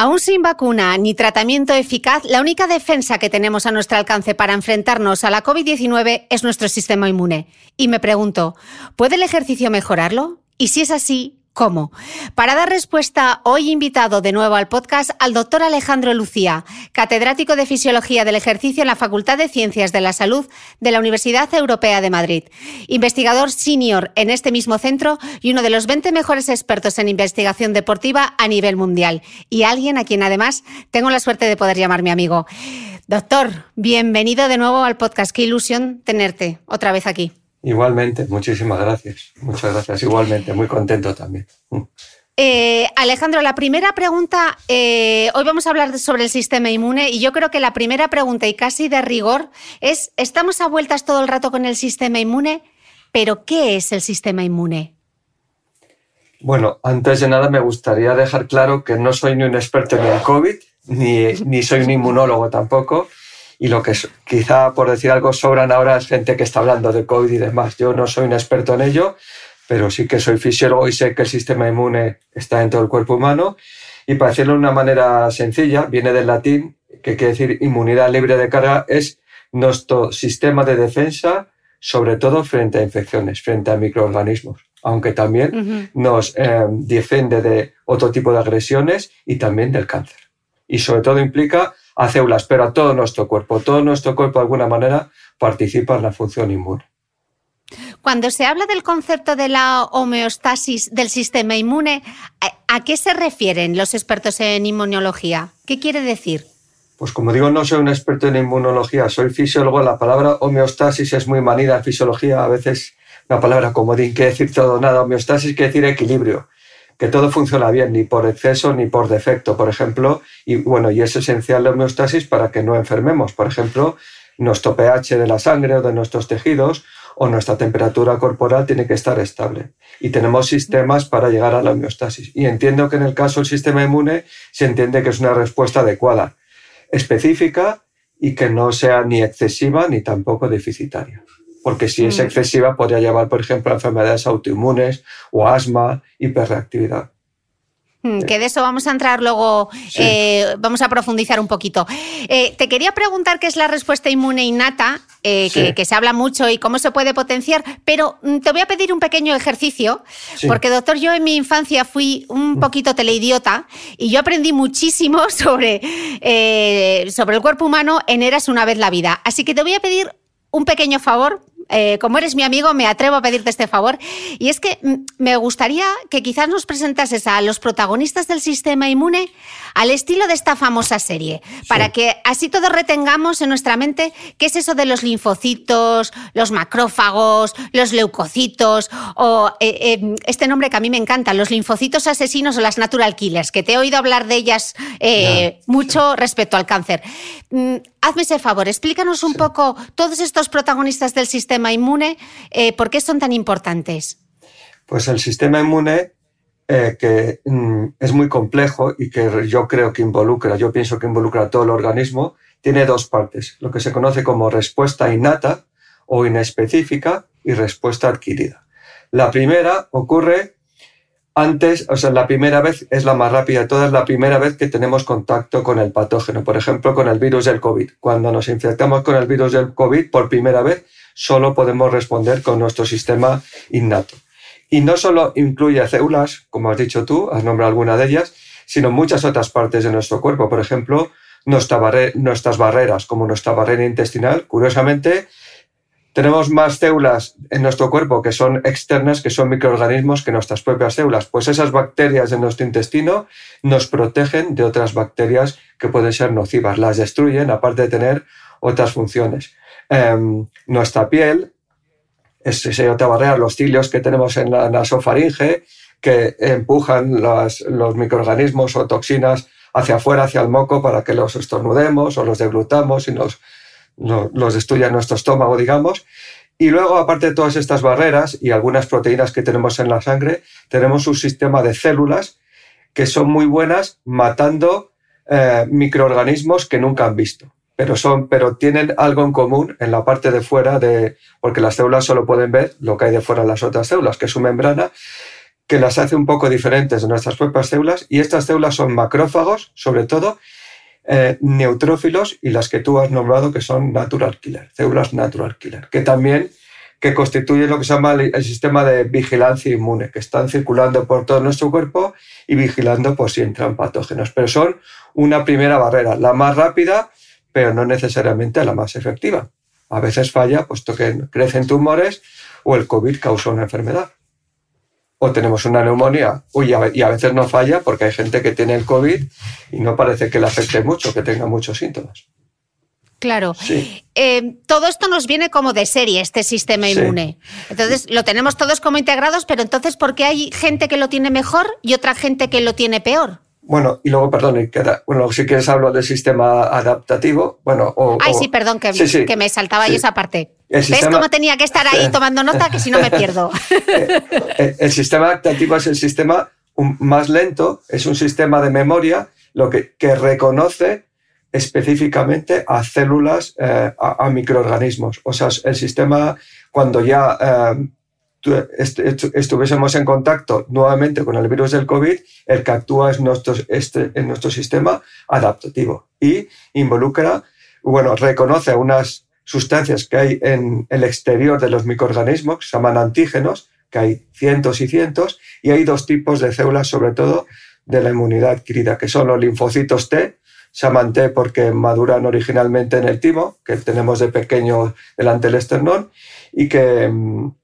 Aún sin vacuna ni tratamiento eficaz, la única defensa que tenemos a nuestro alcance para enfrentarnos a la COVID-19 es nuestro sistema inmune. Y me pregunto, ¿puede el ejercicio mejorarlo? Y si es así, ¿Cómo? Para dar respuesta, hoy invitado de nuevo al podcast al doctor Alejandro Lucía, catedrático de Fisiología del Ejercicio en la Facultad de Ciencias de la Salud de la Universidad Europea de Madrid, investigador senior en este mismo centro y uno de los 20 mejores expertos en investigación deportiva a nivel mundial, y alguien a quien además tengo la suerte de poder llamar mi amigo. Doctor, bienvenido de nuevo al podcast. Qué ilusión tenerte otra vez aquí. Igualmente, muchísimas gracias. Muchas gracias. Igualmente, muy contento también. Eh, Alejandro, la primera pregunta, eh, hoy vamos a hablar sobre el sistema inmune y yo creo que la primera pregunta y casi de rigor es, ¿estamos a vueltas todo el rato con el sistema inmune? Pero ¿qué es el sistema inmune? Bueno, antes de nada me gustaría dejar claro que no soy ni un experto en el COVID, ni, ni soy un inmunólogo tampoco y lo que quizá por decir algo sobran ahora es gente que está hablando de COVID y demás. Yo no soy un experto en ello, pero sí que soy fisiólogo y sé que el sistema inmune está en todo el cuerpo humano. Y para decirlo de una manera sencilla, viene del latín, que quiere decir inmunidad libre de carga, es nuestro sistema de defensa, sobre todo frente a infecciones, frente a microorganismos, aunque también nos eh, defiende de otro tipo de agresiones y también del cáncer. Y sobre todo implica a células, pero a todo nuestro cuerpo. Todo nuestro cuerpo de alguna manera participa en la función inmune. Cuando se habla del concepto de la homeostasis del sistema inmune, ¿a qué se refieren los expertos en inmunología? ¿Qué quiere decir? Pues como digo, no soy un experto en inmunología, soy fisiólogo. La palabra homeostasis es muy manida en fisiología. A veces una palabra comodín quiere decir todo, nada. Homeostasis quiere decir equilibrio que todo funciona bien, ni por exceso ni por defecto, por ejemplo, y bueno, y es esencial la homeostasis para que no enfermemos, por ejemplo, nuestro pH de la sangre o de nuestros tejidos o nuestra temperatura corporal tiene que estar estable. Y tenemos sistemas para llegar a la homeostasis. Y entiendo que en el caso del sistema inmune se entiende que es una respuesta adecuada, específica y que no sea ni excesiva ni tampoco deficitaria porque si es mm. excesiva podría llevar, por ejemplo, a enfermedades autoinmunes o asma, hiperreactividad. Mm, que de eso vamos a entrar luego, eh, vamos a profundizar un poquito. Eh, te quería preguntar qué es la respuesta inmune innata, eh, que, se habla mucho y cómo se puede potenciar, pero mm, te voy a pedir un pequeño ejercicio, porque doctor, yo en mi infancia fui un poquito teleidiota y yo aprendí muchísimo sobre, sobre el cuerpo humano en Eras una vez la vida. Así que te voy a pedir un pequeño favor, eh, como eres mi amigo, me atrevo a pedirte este favor. Y es que mm, me gustaría que quizás nos presentases a los protagonistas del sistema inmune al estilo de esta famosa serie, para que así todos retengamos en nuestra mente qué es eso de los linfocitos, los macrófagos, los leucocitos, o eh, eh, este nombre que a mí me encanta, los linfocitos asesinos o las natural killers, que te he oído hablar de ellas mucho respecto al cáncer. Hazme ese favor, explícanos un poco todos estos protagonistas del sistema inmune, eh, ¿por qué son tan importantes? Pues el sistema inmune, eh, que mm, es muy complejo y que yo creo que involucra, yo pienso que involucra a todo el organismo, tiene dos partes, lo que se conoce como respuesta innata o inespecífica y respuesta adquirida. La primera ocurre antes, o sea, la primera vez es la más rápida de todas, la primera vez que tenemos contacto con el patógeno, por ejemplo, con el virus del COVID. Cuando nos infectamos con el virus del COVID por primera vez, solo podemos responder con nuestro sistema innato. Y no solo incluye células, como has dicho tú, has nombrado alguna de ellas, sino muchas otras partes de nuestro cuerpo. Por ejemplo, nuestras barreras, como nuestra barrera intestinal. Curiosamente, tenemos más células en nuestro cuerpo que son externas, que son microorganismos, que nuestras propias células. Pues esas bacterias de nuestro intestino nos protegen de otras bacterias que pueden ser nocivas. Las destruyen, aparte de tener otras funciones. Em, nuestra piel, es, esa otra barrera, los cilios que tenemos en la nasofaringe, que empujan los microorganismos o toxinas hacia afuera, hacia el moco, para que los estornudemos o los deglutamos y nos los destruye nuestro estómago, digamos. Y luego, aparte de todas estas barreras y algunas proteínas que tenemos en la sangre, tenemos un sistema de células que son muy buenas matando eh, microorganismos que nunca han visto. Pero, son, pero tienen algo en común en la parte de fuera, de, porque las células solo pueden ver lo que hay de fuera de las otras células, que es su membrana, que las hace un poco diferentes de nuestras propias células. Y estas células son macrófagos, sobre todo, eh, neutrófilos y las que tú has nombrado que son natural killer, células natural killer, que también que constituyen lo que se llama el, sistema de vigilancia inmune, que están circulando por todo nuestro cuerpo y vigilando por si entran patógenos. Pero son una primera barrera, la más rápida, pero no necesariamente la más efectiva. A veces falla, puesto que crecen tumores o el COVID causa una enfermedad o tenemos una neumonía uy, y a veces no falla porque hay gente que tiene el COVID y no parece que le afecte mucho, que tenga muchos síntomas. Claro. Eh, todo esto nos viene como de serie, este sistema inmune. Entonces, lo tenemos todos como integrados, pero entonces, ¿por qué hay gente que lo tiene mejor y otra gente que lo tiene peor? Bueno, y luego, perdón, bueno, si quieres hablo del sistema adaptativo. Bueno, Ay, sí, perdón, que, que me saltaba yo esa parte. ¿Ves cómo tenía que estar ahí tomando nota? Que si no me pierdo. Eh, el sistema adaptativo es el sistema más lento, es un sistema de memoria lo que, que reconoce específicamente a células, eh, a, microorganismos. O sea, el sistema, cuando ya eh, estuviésemos en contacto nuevamente con el virus del COVID, el que actúa es nuestro, este, en nuestro sistema adaptativo y involucra, bueno, reconoce unas sustancias que hay en el exterior de los microorganismos, que se llaman antígenos, que hay cientos y cientos, y hay dos tipos de células, sobre todo de la inmunidad adquirida, que son los linfocitos T, se llaman T porque maduran originalmente en el timo, que tenemos de pequeño delante del esternón, y que mm,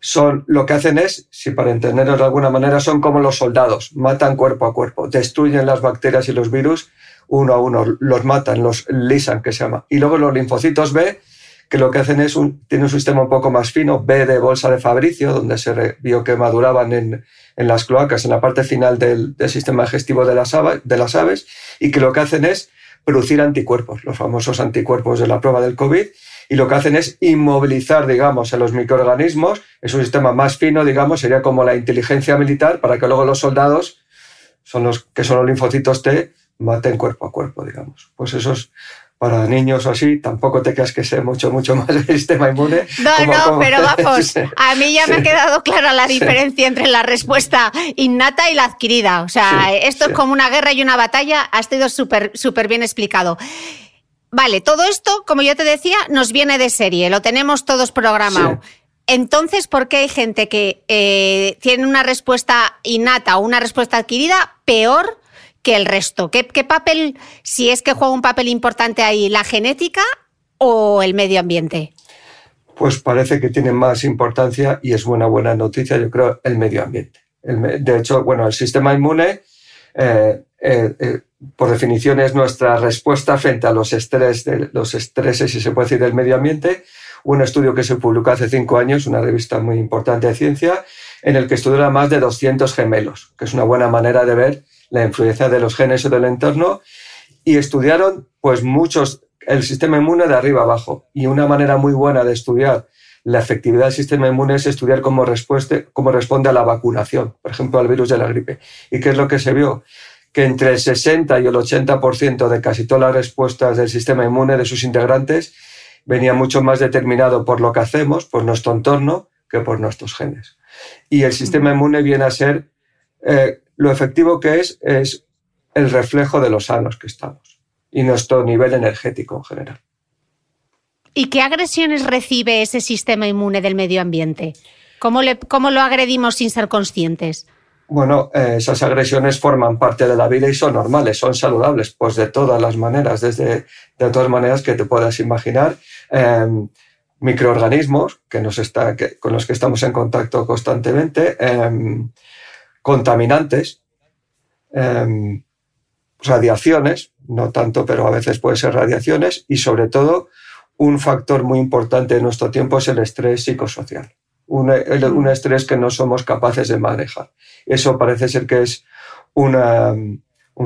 son, lo que hacen es, si para entenderlo de alguna manera, son como los soldados, matan cuerpo a cuerpo, destruyen las bacterias y los virus uno a uno, los matan, los lisan, que se llama. Y luego los linfocitos B, que lo que hacen es, un, tiene un sistema un poco más fino, B de bolsa de Fabricio, donde se vio que maduraban en, en, las cloacas, en la parte final del, del sistema digestivo de las, de las aves, y que lo que hacen es producir anticuerpos, los famosos anticuerpos de la prueba del COVID, y lo que hacen es inmovilizar, digamos, a los microorganismos. Es un sistema más fino, digamos, sería como la inteligencia militar para que luego los soldados, son los que son los linfocitos T, maten cuerpo a cuerpo, digamos. Pues eso es para niños o así, tampoco te creas que sé mucho, mucho más del sistema inmune. No, no, pero vamos, a mí ya me ha quedado clara la diferencia entre la respuesta innata y la adquirida. O sea, esto es como una guerra y una batalla, ha sido súper súper bien explicado. Vale, todo esto, como yo te decía, nos viene de serie, lo tenemos todos programado. Entonces, ¿por qué hay gente que eh, tiene una respuesta innata o una respuesta adquirida peor que el resto? ¿Qué, papel, si es que juega un papel importante ahí, la genética o el medio ambiente? Pues parece que tiene más importancia y es una buena noticia, yo creo, el medio ambiente. de hecho, bueno, el sistema inmune, eh, eh, por definición, es nuestra respuesta frente a los, estrés los estreses, si se puede decir, del medio ambiente un estudio que se publicó hace cinco años, una revista muy importante de ciencia, en el que estudiaron más de 200 gemelos, que es una buena manera de ver la influencia de los genes o del entorno, y estudiaron pues muchos, el sistema inmune de arriba abajo. Y una manera muy buena de estudiar la efectividad del sistema inmune es estudiar cómo, cómo responde a la vacunación, por ejemplo, al virus de la gripe. ¿Y qué es lo que se vio? Que entre el 60 y el 80% de casi todas las respuestas del sistema inmune de sus integrantes venía mucho más determinado por lo que hacemos, por nuestro entorno, que por nuestros genes. Y el sistema inmune viene a ser, eh, lo efectivo que es, es el reflejo de los sanos que estamos y nuestro nivel energético en general. ¿Y qué agresiones recibe ese sistema inmune del medio ambiente? ¿Cómo, lo agredimos sin ser conscientes? Bueno, eh, esas agresiones forman parte de la vida y son normales, son saludables, pues de todas las maneras, desde de todas maneras que te puedas imaginar. Em, microorganismos que nos está, con los que estamos en contacto constantemente, em, contaminantes, em, radiaciones, no tanto, pero a veces puede ser radiaciones, y sobre todo un factor muy importante en nuestro tiempo es el estrés psicosocial un, estrés que no somos capaces de manejar. Eso parece ser que es un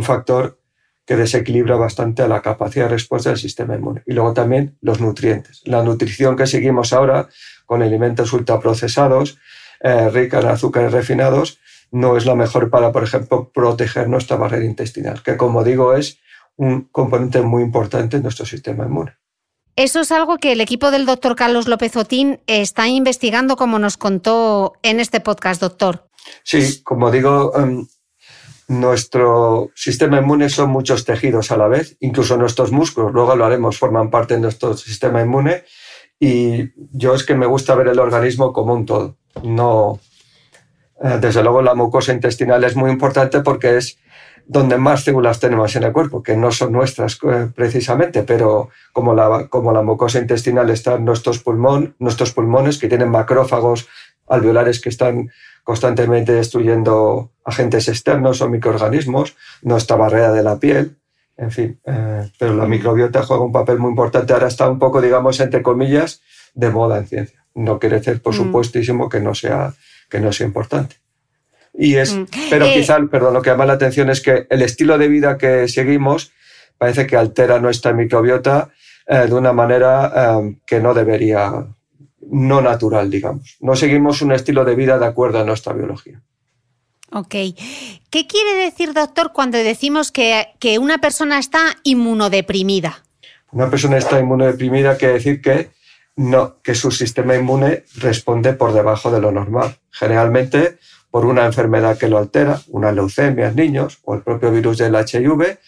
factor que desequilibra bastante la capacidad de respuesta del sistema inmune. Y luego también los nutrientes. La nutrición que seguimos ahora con alimentos ultraprocesados, eh, rica en azúcares refinados, no es la mejor para, por ejemplo, proteger nuestra barrera intestinal, que como digo es un componente muy importante en nuestro sistema inmune. Eso es algo que el equipo del doctor Carlos López Otín está investigando, como nos contó en este podcast, doctor. Sí, como digo, em, nuestro sistema inmune son muchos tejidos a la vez, incluso nuestros músculos, luego lo haremos, forman parte de nuestro sistema inmune. Y yo es que me gusta ver el organismo como un todo. No, eh, desde luego la mucosa intestinal es muy importante porque es donde más células tenemos en el cuerpo, que no son nuestras eh, precisamente, pero como la, como la mucosa intestinal está en nuestros, pulmón, nuestros pulmones, que tienen macrófagos alveolares que están constantemente destruyendo agentes externos o microorganismos, nuestra barrera de la piel, en fin, eh, pero la microbiota juega un papel muy importante. Ahora está un poco, digamos, entre comillas, de moda en ciencia. No quiere decir, por mm. supuestísimo, que no sea, que no sea importante. Y es, mm. pero eh, quizá, perdón, lo que llama la atención es que el estilo de vida que seguimos parece que altera nuestra microbiota eh, de una manera eh, que no debería, no natural, digamos. No seguimos un estilo de vida de acuerdo a nuestra biología. Ok. ¿Qué quiere decir, doctor, cuando decimos que, que una persona está inmunodeprimida? Una persona está inmunodeprimida quiere decir que no, que su sistema inmune responde por debajo de lo normal. Generalmente por una enfermedad que lo altera, una leucemia en niños o el propio virus del HIV,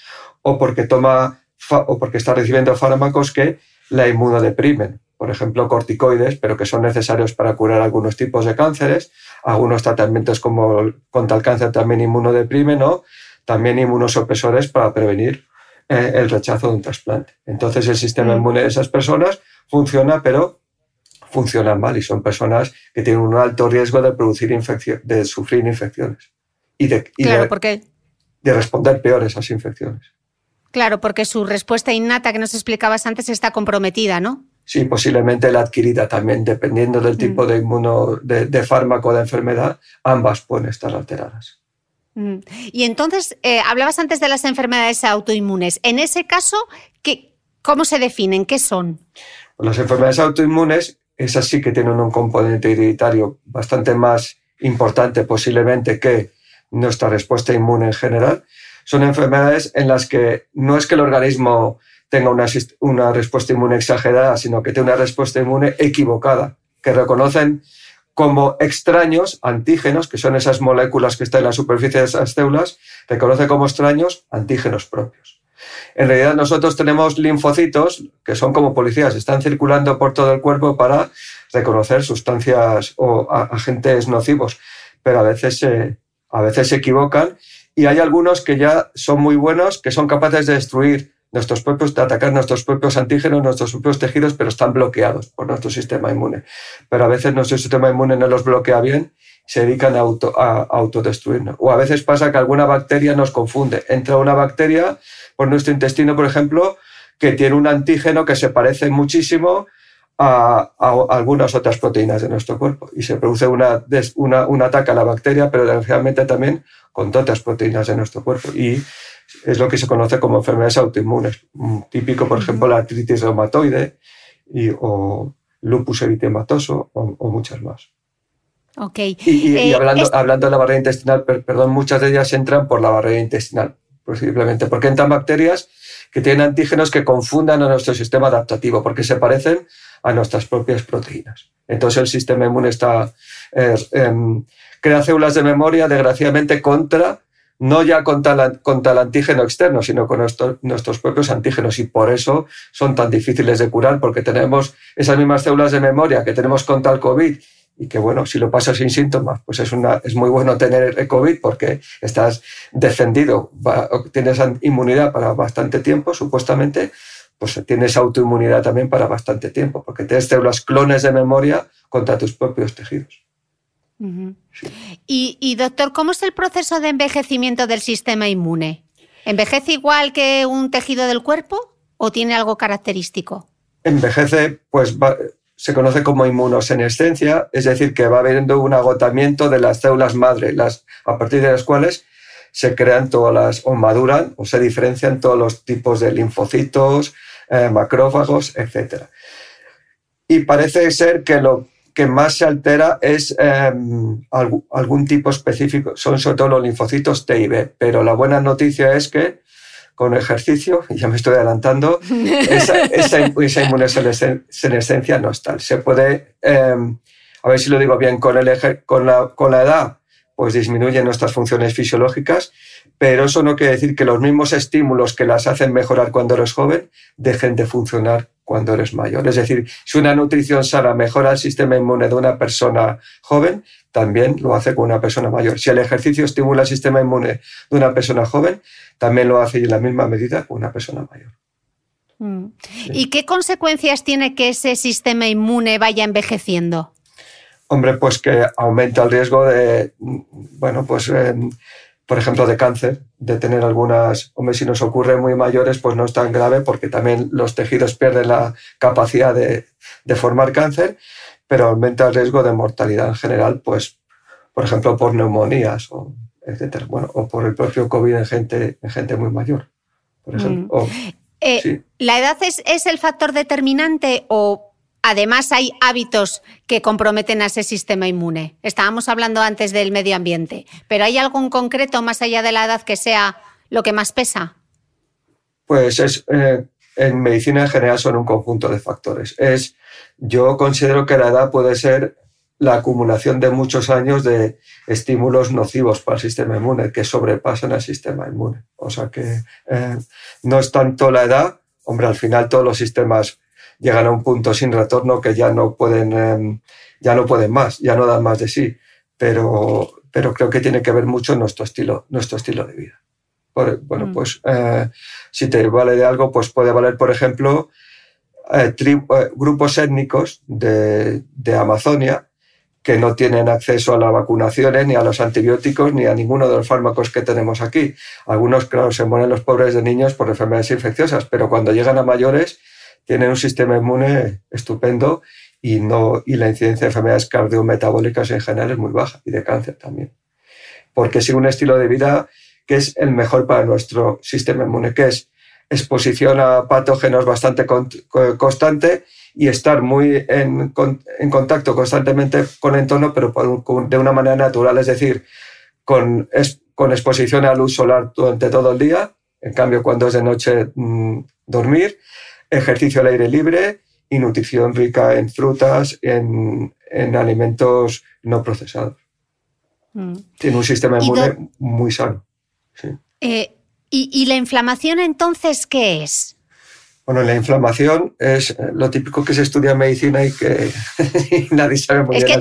o porque, toma, o porque está recibiendo fármacos que la inmunodeprimen, por ejemplo, corticoides, pero que son necesarios para curar algunos tipos de cánceres, algunos tratamientos como contra el cáncer también inmunodeprimen, o también inmunosupresores para prevenir eh, el rechazo de un trasplante. Entonces el sistema mm. inmune de esas personas funciona, pero funcionan mal y son personas que tienen un alto riesgo de producir infección, de sufrir infecciones y de, de, responder peor a esas infecciones. Claro, porque su respuesta innata que nos explicabas antes está comprometida, ¿no? Sí, posiblemente la adquirida también, dependiendo del tipo mm. de, inmuno, de, fármaco o de enfermedad, ambas pueden estar alteradas. Mm. Y entonces, eh, hablabas antes de las enfermedades autoinmunes. En ese caso, ¿qué, ¿cómo se definen? ¿Qué son? Las enfermedades autoinmunes esas sí que tienen un componente hereditario bastante más importante posiblemente que nuestra respuesta inmune en general. Son enfermedades en las que no es que el organismo tenga una, una respuesta inmune exagerada, sino que tenga una respuesta inmune equivocada, que reconocen como extraños antígenos, que son esas moléculas que están en la superficie de esas células, reconoce como extraños antígenos propios. En realidad nosotros tenemos linfocitos que son como policías, están circulando por todo el cuerpo para reconocer sustancias o agentes nocivos, pero a veces, a veces se equivocan y hay algunos que ya son muy buenos, que son capaces de destruir nuestros propios, de atacar nuestros propios antígenos, nuestros propios tejidos, pero están bloqueados por nuestro sistema inmune. Pero a veces nuestro sistema inmune no los bloquea bien, se dedican a, auto, a autodestruirnos. O a veces pasa que alguna bacteria nos confunde. Entra una bacteria por nuestro intestino, por ejemplo, que tiene un antígeno que se parece muchísimo a, algunas otras proteínas de nuestro cuerpo y se produce una, una, un ataque a la bacteria, pero desgraciadamente también con otras proteínas de nuestro cuerpo. Y es lo que se conoce como enfermedades autoinmunes. Típico, por ejemplo, la artritis reumatoide y, o lupus eritematoso o, muchas más. Y, eh, hablando, hablando de la barrera intestinal, perdón, muchas de ellas entran por la barrera intestinal, posiblemente, porque entran bacterias que tienen antígenos que confundan a nuestro sistema adaptativo, porque se parecen a nuestras propias proteínas. Entonces el sistema inmune está, eh, em, crea células de memoria, desgraciadamente, contra no ya contra, contra, el antígeno externo, sino con nuestros propios antígenos. Y por eso son tan difíciles de curar, porque tenemos esas mismas células de memoria que tenemos contra el COVID. Y que bueno, si lo pasas sin síntomas, pues es, una, es muy bueno tener el COVID porque estás defendido, tienes inmunidad para bastante tiempo, supuestamente, pues tienes autoinmunidad también para bastante tiempo, porque tienes células clones de memoria contra tus propios tejidos y, doctor, ¿cómo es el proceso de envejecimiento del sistema inmune? ¿Envejece igual que un tejido del cuerpo o tiene algo característico? Envejece, pues se conoce como inmunosenescencia, es decir, que va habiendo un agotamiento de las células madre, las, a partir de las cuales se crean todas las, o maduran, o se diferencian todos los tipos de linfocitos, eh, macrófagos, etc. Y parece ser que lo que más se altera es em, algún, tipo específico, son sobre todo los linfocitos T y B, pero la buena noticia es que con ejercicio, y ya me estoy adelantando, esa, esa, esa inmunosenescencia no es tal. Se puede, em, a ver si lo digo bien, con, el, con, la, con la edad, pues disminuyen nuestras funciones fisiológicas, pero eso no quiere decir que los mismos estímulos que las hacen mejorar cuando eres joven dejen de funcionar cuando eres mayor. Es decir, si una nutrición sana mejora el sistema inmune de una persona joven, también lo hace con una persona mayor. Si el ejercicio estimula el sistema inmune de una persona joven, también lo hace en la misma medida con una persona mayor. Mm. ¿Y qué consecuencias tiene que ese sistema inmune vaya envejeciendo? Hombre, pues que aumenta el riesgo de, bueno, pues por ejemplo, de cáncer, de tener algunas, hombre, si nos ocurre muy mayores, pues no es tan grave porque también los tejidos pierden la capacidad de, formar cáncer, pero aumenta el riesgo de mortalidad en general, pues, por ejemplo, por neumonías o etcétera, bueno, o por el propio COVID en gente, en gente muy mayor, por ejemplo. Mm. Eh, ¿La edad es, es el factor determinante o Además, hay hábitos que comprometen a ese sistema inmune. Estábamos hablando antes del medio ambiente, pero ¿hay algo en concreto más allá de la edad que sea lo que más pesa? Pues es, eh, en medicina en general son un conjunto de factores. Es, yo considero que la edad puede ser la acumulación de muchos años de estímulos nocivos para el sistema inmune que sobrepasan al sistema inmune. O sea que eh, no es tanto la edad, hombre, al final todos los sistemas llegan a un punto sin retorno que ya no pueden, em, ya no pueden más, ya no dan más de sí. Pero, pero creo que tiene que ver mucho nuestro estilo, nuestro estilo de vida. bueno, mm. pues eh, si te vale de algo, pues puede valer, por ejemplo, eh, eh, grupos étnicos de, de, Amazonia que no tienen acceso a las vacunaciones, ni a los antibióticos, ni a ninguno de los fármacos que tenemos aquí. Algunos, claro, se mueren los pobres de niños por enfermedades infecciosas, pero cuando llegan a mayores tienen un sistema inmune estupendo y, no, y la incidencia de enfermedades cardiometabólicas en general es muy baja y de cáncer también. Porque sigue un estilo de vida que es el mejor para nuestro sistema inmune, que es exposición a patógenos bastante constante y estar muy en, contacto constantemente con el entorno, pero de una manera natural, es decir, con, con exposición a luz solar durante todo el día. En cambio, cuando es de noche, mm, dormir, ejercicio al aire libre y nutrición rica en frutas, en, alimentos no procesados. Mm. Tiene un sistema inmune muy sano. Eh, ¿y, la inflamación entonces qué es? Bueno, la inflamación es lo típico que se estudia en medicina y que nadie sabe muy bien. Es que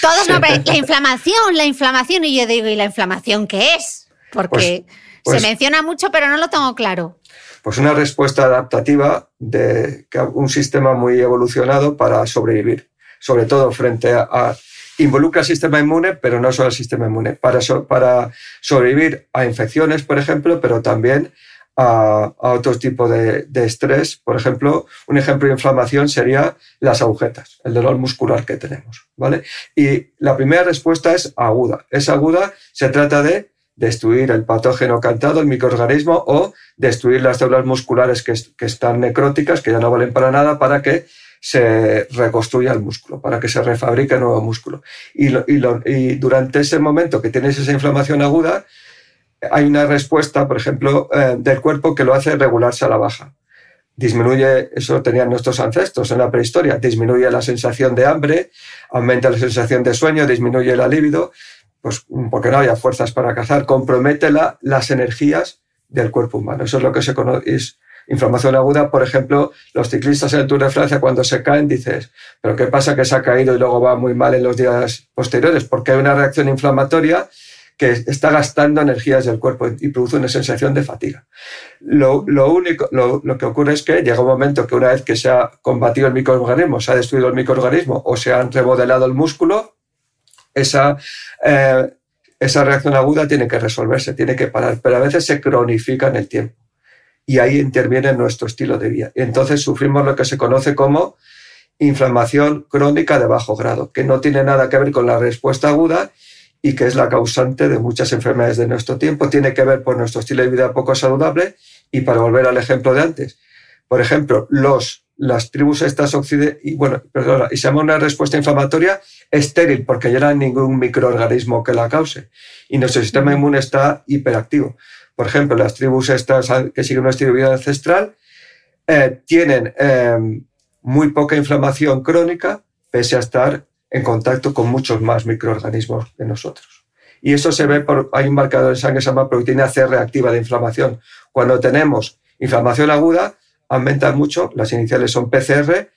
todos no la inflamación, la inflamación, y yo digo, ¿y la inflamación qué es? Porque pues, pues se menciona mucho, pero no lo tengo claro. Pues una respuesta adaptativa de un sistema muy evolucionado para sobrevivir, sobre todo frente a, involucra al sistema inmune, pero no solo al sistema inmune, para, para sobrevivir a infecciones, por ejemplo, pero también a, otros tipos de, de, estrés. Por ejemplo, un ejemplo de inflamación sería las agujetas, el dolor muscular que tenemos. ¿vale? Y la primera respuesta es aguda. Es aguda, se trata de destruir el patógeno cantado, el microorganismo, o destruir las células musculares que, están necróticas, que ya no valen para nada, para que se reconstruya el músculo, para que se refabrique nuevo músculo. Y, durante ese momento que tienes esa inflamación aguda, hay una respuesta, por ejemplo, eh, del cuerpo que lo hace regularse a la baja. Disminuye, eso tenían nuestros ancestros en la prehistoria, disminuye la sensación de hambre, aumenta la sensación de sueño, disminuye la libido, pues porque no había fuerzas para cazar, compromete las energías del cuerpo humano. Eso es lo que se conoce, es inflamación aguda. Por ejemplo, los ciclistas en el Tour de Francia cuando se caen dices, pero ¿qué pasa que se ha caído y luego va muy mal en los días posteriores? Porque hay una reacción inflamatoria que está gastando energías del cuerpo y produce una sensación de fatiga. Lo, único, lo, lo, que ocurre es que llega un momento que una vez que se ha combatido el microorganismo, se ha destruido el microorganismo o se ha remodelado el músculo, esa, eh, esa reacción aguda tiene que resolverse, tiene que parar, pero a veces se cronifica en el tiempo. Y ahí interviene nuestro estilo de vida. Entonces sufrimos lo que se conoce como inflamación crónica de bajo grado, que no tiene nada que ver con la respuesta aguda y que es la causante de muchas enfermedades de nuestro tiempo. Tiene que ver por nuestro estilo de vida poco saludable y para volver al ejemplo de antes. Por ejemplo, los las tribus estas occidentales, y bueno, perdona, y se llama una respuesta inflamatoria estéril, porque ya no hay ningún microorganismo que la cause. Y nuestro sistema inmune está hiperactivo. Por ejemplo, las tribus estas que siguen un estilo de vida ancestral eh, tienen em, muy poca inflamación crónica, pese a estar en contacto con muchos más microorganismos que nosotros. Y eso se ve por, hay un marcador en sangre que se llama proteína C reactiva de inflamación. Cuando tenemos inflamación aguda, aumentan mucho, las iniciales son PCR,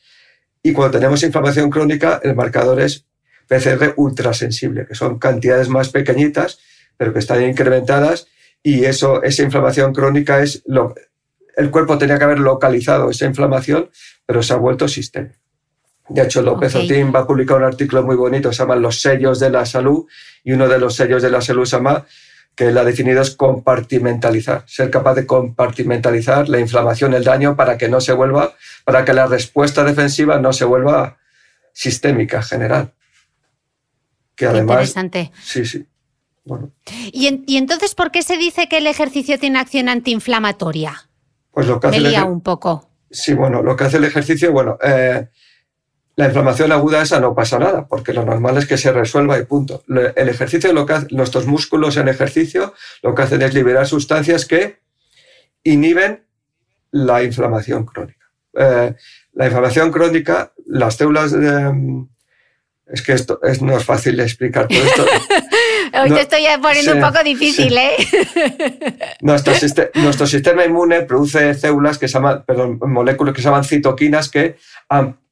y cuando tenemos inflamación crónica, el marcador es PCR ultrasensible, que son cantidades más pequeñitas, pero que están incrementadas, y eso, esa inflamación crónica es lo, el cuerpo tenía que haber localizado esa inflamación, pero se ha vuelto sistema. De hecho, López Otín va a publicar un artículo muy bonito, se llama Los sellos de la salud, y uno de los sellos de la salud se llama que él ha definido es compartimentalizar, ser capaz de compartimentalizar la inflamación, el daño, para que no se vuelva, para que la respuesta defensiva no se vuelva sistémica, general. Que además, Interesante. Sí, sí. Bueno. ¿Y, entonces por qué se dice que el ejercicio tiene acción antiinflamatoria? Pues lo que hace Me un poco. Sí, bueno, lo que hace el ejercicio, bueno, eh, la inflamación aguda esa no pasa nada, porque lo normal es que se resuelva y punto. El ejercicio, lo que nuestros músculos en ejercicio, lo que hacen es liberar sustancias que inhiben la inflamación crónica. Eh, la inflamación crónica, las células de, es que esto no es fácil de explicar todo esto. Hoy te estoy poniendo un poco difícil, ¿eh? nuestro, nuestro, sistema inmune produce células que se llaman, perdón, moléculas que se llaman citoquinas que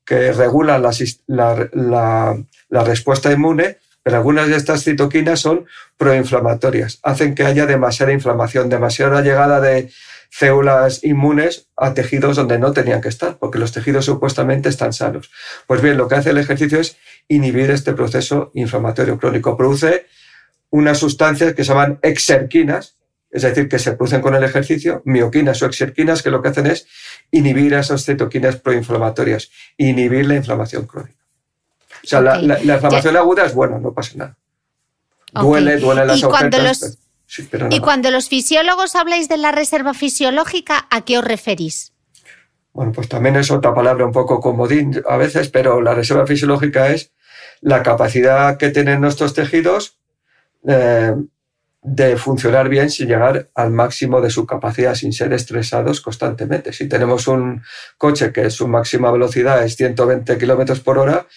que regulan la, respuesta inmune, pero algunas de estas citoquinas son proinflamatorias, hacen que haya demasiada inflamación, demasiada llegada de células inmunes a tejidos donde no tenían que estar, porque los tejidos supuestamente están sanos. Pues bien, lo que hace el ejercicio es inhibir este proceso inflamatorio crónico. Produce unas sustancias que se llaman exerquinas, es decir, que se producen con el ejercicio, mioquinas o exerquinas, que lo que hacen es inhibir esas citoquinas proinflamatorias, inhibir la inflamación crónica. O sea, la, inflamación aguda es bueno, no pasa nada. Duele, duele las agujetas. Y cuando los fisiólogos habláis de la reserva fisiológica, ¿a qué os referís? Bueno, pues también es otra palabra un poco comodín a veces, pero la reserva fisiológica es la capacidad que tienen nuestros tejidos eh, de funcionar bien sin llegar al máximo de su capacidad, sin ser estresados constantemente. Si tenemos un coche que su máxima velocidad es 120 kilómetros por hora,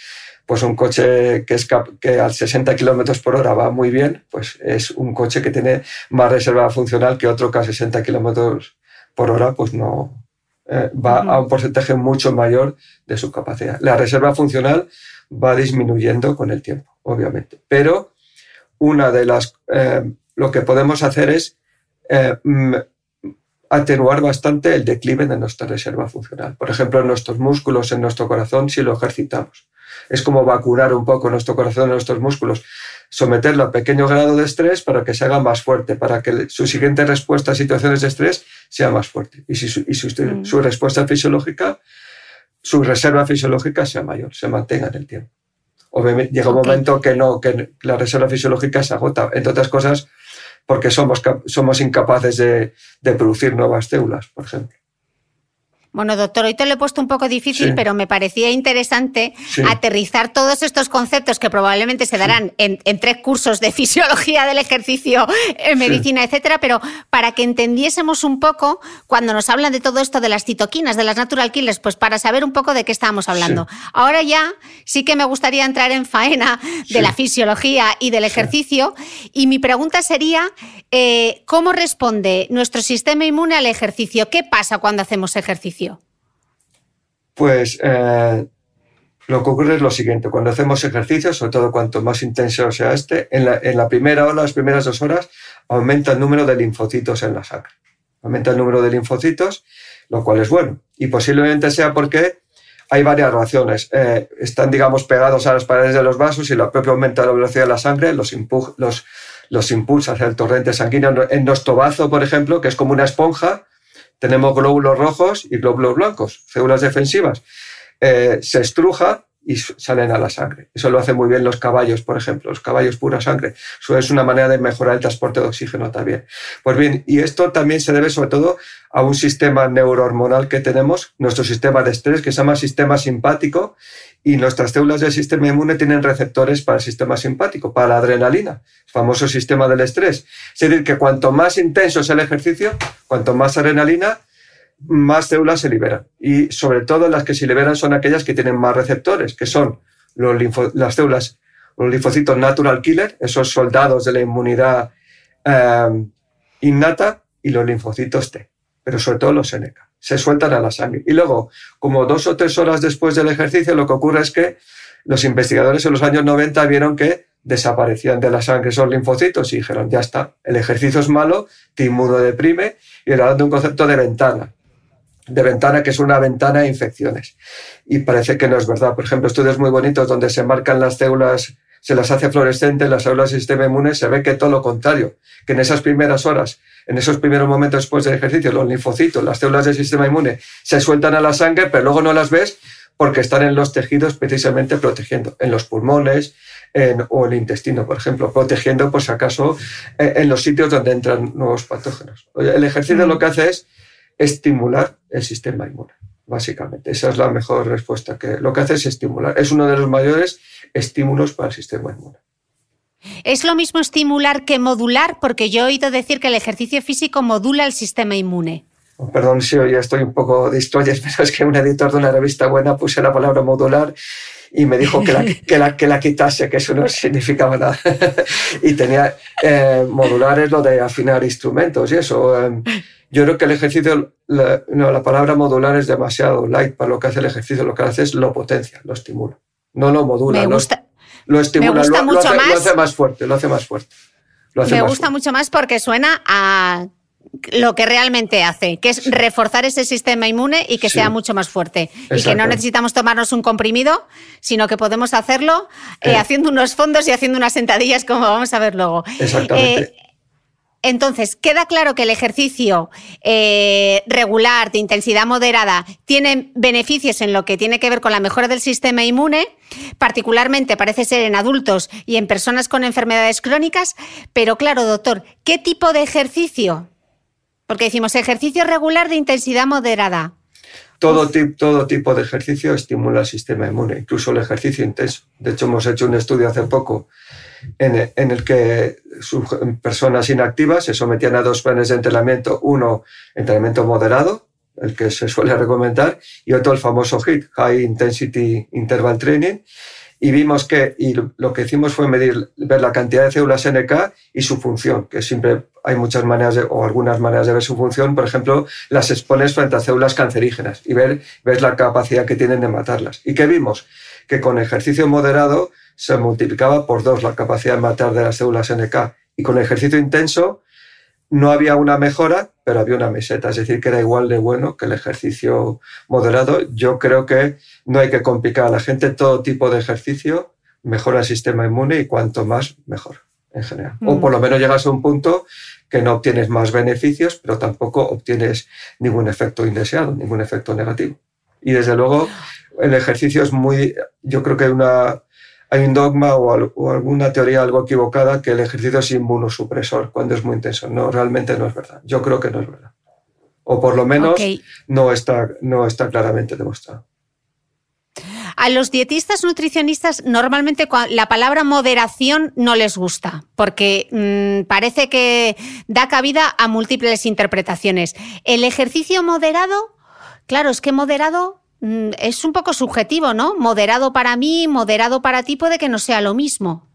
pues un coche que, es que al 60 kilómetros por hora va muy bien, pues es un coche que tiene más reserva funcional que otro que a 60 kilómetros por hora, pues no eh, va a un porcentaje mucho mayor de su capacidad. La reserva funcional va disminuyendo con el tiempo, obviamente, pero una de las eh, lo que podemos hacer es eh, mm, atenuar bastante el declive de nuestra reserva funcional. Por ejemplo, en nuestros músculos, en nuestro corazón, si lo ejercitamos. Es como vacunar un poco nuestro corazón, nuestros músculos, someterlo a pequeño grado de estrés para que se haga más fuerte, para que su siguiente respuesta a situaciones de estrés sea más fuerte. Y, si su, mm. su respuesta fisiológica, su reserva fisiológica sea mayor, se mantenga en el tiempo. Obviamente, llega un momento que no, que la reserva fisiológica se agota. Entre otras cosas, porque somos, somos incapaces de, de producir nuevas células, por ejemplo. Bueno, doctor, hoy te lo he puesto un poco difícil, pero me parecía interesante aterrizar todos estos conceptos que probablemente se darán en, tres cursos de fisiología del ejercicio, en medicina, etcétera, pero para que entendiésemos un poco cuando nos hablan de todo esto de las citoquinas, de las natural killers, pues para saber un poco de qué estamos hablando. Ahora ya sí que me gustaría entrar en faena de la fisiología y del ejercicio, y mi pregunta sería, eh, ¿cómo responde nuestro sistema inmune al ejercicio? ¿Qué pasa cuando hacemos ejercicio? Pues eh, lo que ocurre es lo siguiente, cuando hacemos ejercicio, sobre todo cuanto más intenso sea este, en la, primera hora, las primeras dos horas, aumenta el número de linfocitos en la sangre. Aumenta el número de linfocitos, lo cual es bueno. Y posiblemente sea porque hay varias razones. Eh, están, digamos, pegados a las paredes de los vasos y lo propio aumenta la velocidad de la sangre, los, los, los impulsa hacia el torrente sanguíneo. En nuestro bazo, por ejemplo, que es como una esponja, tenemos glóbulos rojos y glóbulos blancos, células defensivas. Eh, se estruja y salen a la sangre. Eso lo hacen muy bien los caballos, por ejemplo, los caballos pura sangre. Eso es una manera de mejorar el transporte de oxígeno también. Pues bien, y esto también se debe sobre todo a un sistema neurohormonal que tenemos, nuestro sistema de estrés, que se llama sistema simpático, y nuestras células del sistema inmune tienen receptores para el sistema simpático, para la adrenalina, el famoso sistema del estrés. Es decir, que cuanto más intenso es el ejercicio, cuanto más adrenalina, más células se liberan. Y sobre todo las que se liberan son aquellas que tienen más receptores, que son los las células, los linfocitos natural killer, esos soldados de la inmunidad eh, innata, y los linfocitos T, pero sobre todo los NK. Se sueltan a la sangre. Y luego, como dos o tres horas después del ejercicio, lo que ocurre es que los investigadores en los años 90 vieron que desaparecían de la sangre esos linfocitos y dijeron, ya está, el ejercicio es malo, te inmunodeprime, y era dando un concepto de ventana de ventana, que es una ventana de infecciones. Y parece que no es verdad. Por ejemplo, estudios muy bonitos donde se marcan las células, se las hace fluorescentes, las células del sistema inmune, se ve que todo lo contrario, que en esas primeras horas, en esos primeros momentos después del ejercicio, los linfocitos, las células del sistema inmune, se sueltan a la sangre, pero luego no las ves porque están en los tejidos precisamente protegiendo, en los pulmones o el intestino, por ejemplo, protegiendo por si acaso eh, en los sitios donde entran nuevos patógenos. El ejercicio lo que hace es estimular el sistema inmune, básicamente. Esa es la mejor respuesta, que lo que hace es estimular. Es uno de los mayores estímulos para el sistema inmune. ¿Es lo mismo estimular que modular? Porque yo he oído decir que el ejercicio físico modula el sistema inmune. Oh, perdón si hoy estoy un poco distroyes, pero es que un editor de una revista buena puse la palabra modular y me dijo que la, que la, que la quitase, que eso no significaba nada. y tenía, eh, modular es lo de afinar instrumentos y eso. Eh, yo creo que el ejercicio, la, no, la palabra modular es demasiado light para lo que hace el ejercicio. Lo que hace es lo potencia, lo estimula. No lo modula. Me gusta, lo, estimula, lo, mucho hace, más, lo, hace, más fuerte, lo hace más fuerte. me gusta mucho más porque suena a lo que realmente hace, que es reforzar ese sistema inmune y que sea mucho más fuerte. Y que no necesitamos tomarnos un comprimido, sino que podemos hacerlo eh, eh. haciendo unos fondos y haciendo unas sentadillas, como vamos a ver luego. Exactamente. Eh, entonces, queda claro que el ejercicio eh, regular, de intensidad moderada, tiene beneficios en lo que tiene que ver con la mejora del sistema inmune, particularmente parece ser en adultos y en personas con enfermedades crónicas. Pero claro, doctor, ¿qué tipo de ejercicio? Porque decimos ejercicio regular de intensidad moderada. Todo, todo tipo de ejercicio estimula el sistema inmune, incluso el ejercicio intenso. De hecho, hemos hecho un estudio hace poco en, el que personas inactivas se sometían a dos planes de entrenamiento, uno entrenamiento moderado, el que se suele recomendar, y otro el famoso HIT, High Intensity Interval Training, y vimos que, y lo que hicimos fue medir, ver la cantidad de células NK y su función, que siempre hay muchas maneras o algunas maneras de ver su función. Por ejemplo, las expones frente a células cancerígenas y ver, ves la capacidad que tienen de matarlas. ¿Y qué vimos? Que con ejercicio moderado se multiplicaba por dos la capacidad de matar de las células NK. Y con ejercicio intenso no había una mejora, pero había una meseta, es decir, que era igual de bueno que el ejercicio moderado. Yo creo que no hay que complicar a la gente, todo tipo de ejercicio mejora el sistema inmune y cuanto más, mejor en general. O mm. por lo menos llegas a un punto que no obtienes más beneficios, pero tampoco obtienes ningún efecto indeseado, ningún efecto negativo. Y desde luego el ejercicio es muy, yo creo que una, hay un dogma o, alguna teoría algo equivocada que el ejercicio es inmunosupresor cuando es muy intenso. No, realmente no es verdad. Yo creo que no es verdad. O por lo menos no, está, no está claramente demostrado. A los dietistas nutricionistas normalmente la palabra moderación no les gusta porque mm, parece que da cabida a múltiples interpretaciones. El ejercicio moderado, claro, es que moderado es un poco subjetivo, ¿no? Moderado para mí, moderado para ti, puede que no sea lo mismo.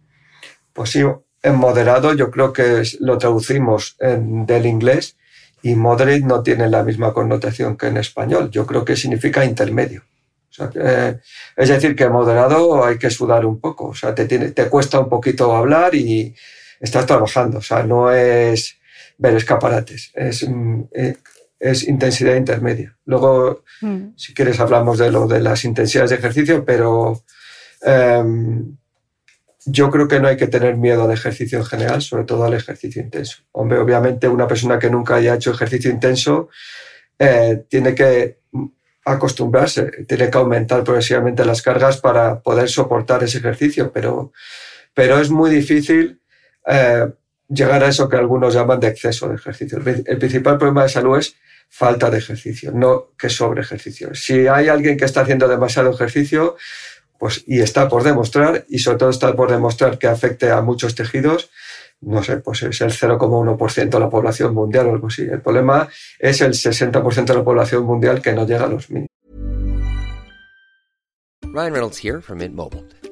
Pues sí, en moderado yo creo que lo traducimos del inglés y moderate no tiene la misma connotación que en español. Yo creo que significa intermedio. es decir, que moderado hay que sudar un poco. O sea, te, te cuesta un poquito hablar y estás trabajando. O sea, no es ver escaparates. Es, mm, eh, es intensidad intermedia. Luego, mm. si quieres, hablamos de lo de las intensidades de ejercicio, pero em, yo creo que no hay que tener miedo al ejercicio en general, sobre todo al ejercicio intenso. Hombre, obviamente una persona que nunca haya hecho ejercicio intenso eh, tiene que acostumbrarse, tiene que aumentar progresivamente las cargas para poder soportar ese ejercicio, pero, pero es muy difícil eh, llegar a eso que algunos llaman de exceso de ejercicio. El principal problema de salud es falta de ejercicio, no que sobre ejercicio. Si hay alguien que está haciendo demasiado ejercicio, pues y está por demostrar, y sobre todo está por demostrar que afecte a muchos tejidos, no sé, pues es el 0,1% de la población mundial o algo así. El problema es el 60% de la población mundial que no llega a los mínimos. Ryan Reynolds here from Mint.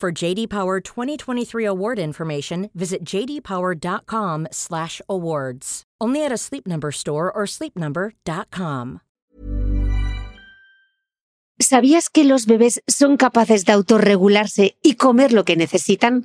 For JD Power 2023 award information, visit jdpower.com/awards. Only at a Sleep Number store or sleepnumber.com. ¿Sabías que los bebés son capaces de autorregularse y comer lo que necesitan?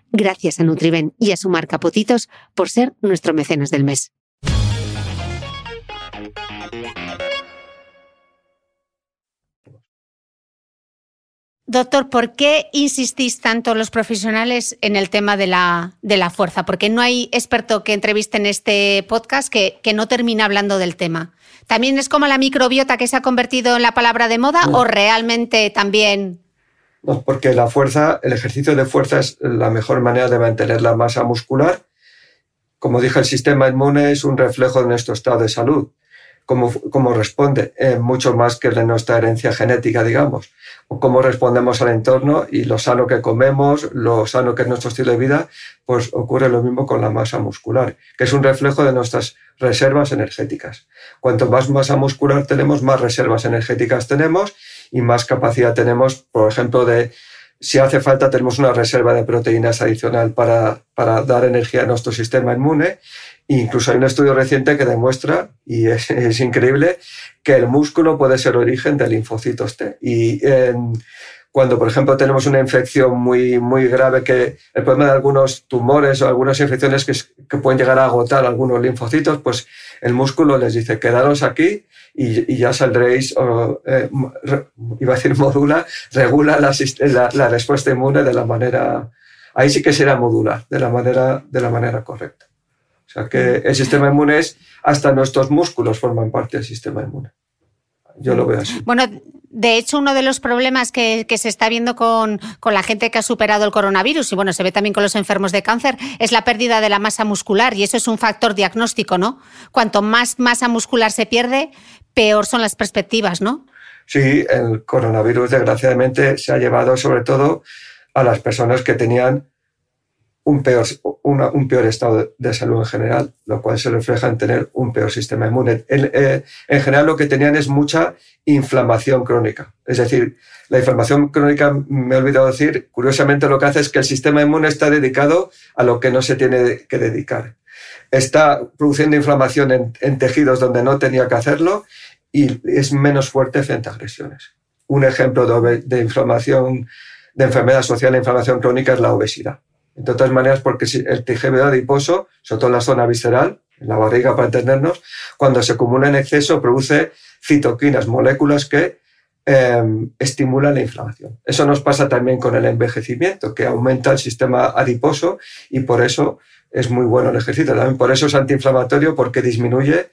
Gracias a Nutriben y a su marca Potitos por ser nuestro mecenas del mes. Doctor, ¿por qué insistís tanto los profesionales en el tema de la, de la fuerza? Porque no hay experto que entreviste en este podcast que, que, no termina hablando del tema. ¿También es como la microbiota que se ha convertido en la palabra de moda no. o realmente también no, porque la fuerza, el ejercicio de fuerza es la mejor manera de mantener la masa muscular. Como dije, el sistema inmune es un reflejo de nuestro estado de salud. Cómo, cómo responde, eh, mucho más que de nuestra herencia genética, digamos, o cómo respondemos al entorno y lo sano que comemos, lo sano que es nuestro estilo de vida, pues ocurre lo mismo con la masa muscular, que es un reflejo de nuestras reservas energéticas. Cuanto más masa muscular tenemos, más reservas energéticas tenemos y más capacidad tenemos, por ejemplo, de si hace falta, tenemos una reserva de proteínas adicional para, para dar energía a nuestro sistema inmune. Incluso hay un estudio reciente que demuestra, y es, es increíble, que el músculo puede ser origen de linfocitos T. Y en, cuando, por ejemplo, tenemos una infección muy, muy grave, que el problema de algunos tumores o algunas infecciones que, que pueden llegar a agotar algunos linfocitos, pues el músculo les dice, quedaros aquí y, y ya saldréis, o, eh, iba a decir modula, regula la, la, la, respuesta inmune de la manera, ahí sí que será modular, de la manera, de la manera correcta. O sea que el sistema inmune es, hasta nuestros músculos forman parte del sistema inmune. Yo lo veo así. Bueno, de hecho, uno de los problemas que, se está viendo con, con, la gente que ha superado el coronavirus, y bueno, se ve también con los enfermos de cáncer, es la pérdida de la masa muscular, y eso es un factor diagnóstico, ¿no? Cuanto más masa muscular se pierde, peor son las perspectivas, ¿no? Sí, el coronavirus desgraciadamente se ha llevado sobre todo a las personas que tenían un peor, un peor estado de salud en general, lo cual se refleja en tener un peor sistema inmune. En, eh, en, general lo que tenían es mucha inflamación crónica. Es decir, la inflamación crónica, me he olvidado decir, curiosamente lo que hace es que el sistema inmune está dedicado a lo que no se tiene que dedicar. Está produciendo inflamación en, tejidos donde no tenía que hacerlo y es menos fuerte frente a agresiones. Un ejemplo de, de inflamación, de enfermedad social e inflamación crónica es la obesidad entre otras maneras, porque el tejido adiposo, sobre todo en la zona visceral, en la barriga para entendernos, cuando se acumula en exceso produce citoquinas, moléculas que eh, estimulan la inflamación. Eso nos pasa también con el envejecimiento, que aumenta el sistema adiposo y por eso es muy bueno el ejercicio. También por eso es antiinflamatorio, porque disminuye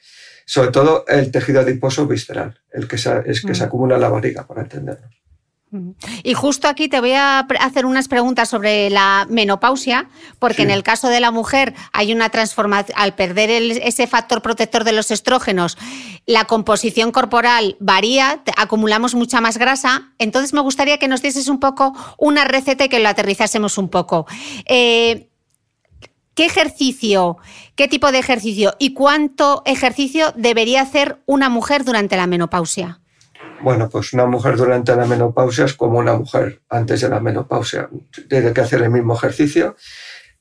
sobre todo el tejido adiposo visceral, el que se, es que se acumula en la barriga, para entendernos. Y justo aquí te voy a hacer unas preguntas sobre la menopausia, porque sí. en el caso de la mujer hay una transformación, al perder el, ese factor protector de los estrógenos, la composición corporal varía, acumulamos mucha más grasa. Entonces me gustaría que nos dieses un poco una receta y que lo aterrizásemos un poco. Eh, ¿Qué ejercicio, qué tipo de ejercicio y cuánto ejercicio debería hacer una mujer durante la menopausia? Bueno, pues una mujer durante la menopausia es como una mujer antes de la menopausia. Tiene que hacer el mismo ejercicio.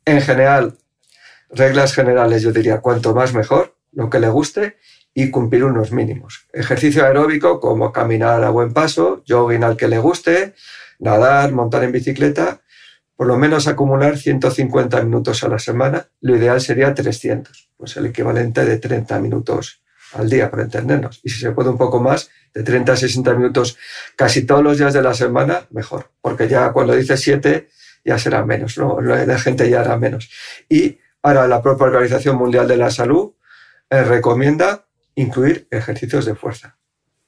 En general, reglas generales, yo diría cuanto más mejor, lo que le guste y cumplir unos mínimos. Ejercicio aeróbico como caminar a buen paso, jogging al que le guste, nadar, montar en bicicleta, por lo menos acumular 150 minutos a la semana. Lo ideal sería 300, pues el equivalente de 30 minutos al día, para entendernos. Y si se puede un poco más, de 30 a 60 minutos casi todos los días de la semana, mejor. Porque ya cuando dice 7 ya será menos, ¿no? La gente ya hará menos. Y ahora la propia Organización Mundial de la Salud eh, recomienda incluir ejercicios de fuerza.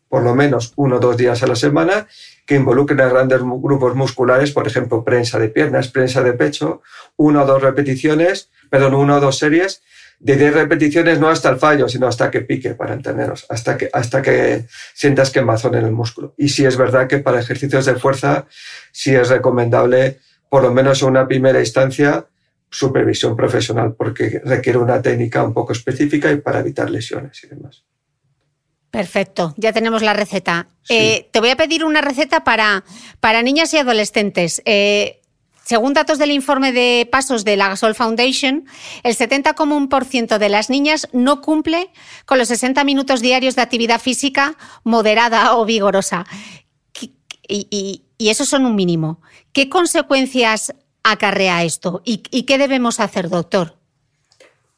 Por lo menos uno o dos días a la semana que involucren a grandes grupos musculares, por ejemplo, prensa de piernas, prensa de pecho, una o dos repeticiones, perdón, una o dos series de 10 repeticiones no hasta el fallo, sino hasta que pique, para entenderos, hasta que, hasta que sientas quemazón en el músculo. Y sí es verdad que para ejercicios de fuerza sí es recomendable, por lo menos en una primera instancia, supervisión profesional, porque requiere una técnica un poco específica y para evitar lesiones y demás. Perfecto, ya tenemos la receta. Sí. Eh, te voy a pedir una receta para, para niñas y adolescentes. Eh, según datos del informe de pasos de la Gasol Foundation, el 70,1% de las niñas no cumple con los 60 minutos diarios de actividad física moderada o vigorosa. Y, y, y eso son un mínimo. ¿Qué consecuencias acarrea esto? ¿Y, ¿Y qué debemos hacer, doctor?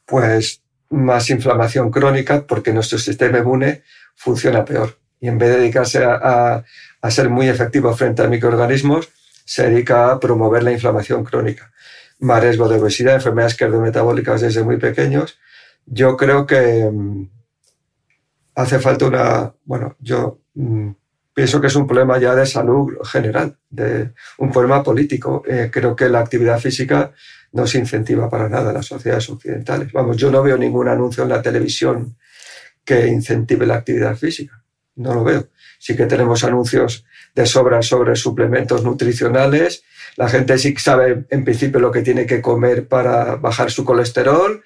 Pues más inflamación crónica porque nuestro sistema inmune funciona peor. y en vez de dedicarse a, a ser muy efectivo frente a microorganismos, se dedica a promover la inflamación crónica, más riesgo de obesidad, enfermedades cardiometabólicas desde muy pequeños. Yo creo que mm, hace falta una, bueno, yo mm, pienso que es un problema ya de salud general, de un problema político. Eh, creo que la actividad física no se incentiva para nada en las sociedades occidentales. Vamos, yo no veo ningún anuncio en la televisión que incentive la actividad física. No lo veo. Sí que tenemos anuncios de sobra sobre suplementos nutricionales. La gente sí sabe en principio lo que tiene que comer para bajar su colesterol,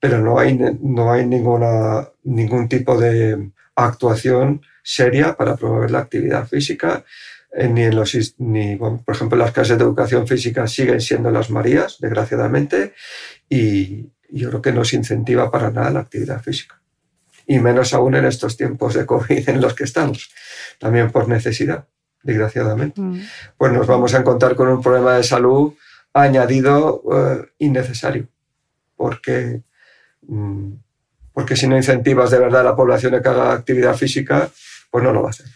pero no hay, no hay ninguna, ningún tipo de actuación seria para promover la actividad física. Eh, ni en los, ni, por ejemplo, las clases de educación física siguen siendo las Marías, desgraciadamente, y yo creo que no se incentiva para nada la actividad física. Y menos aún en estos tiempos de COVID en los que estamos, también por necesidad, desgraciadamente. Mm. Pues nos vamos a encontrar con un problema de salud añadido eh, innecesario, porque, mm, porque si no incentivas de verdad a la población a que haga actividad física, pues no lo va a hacer.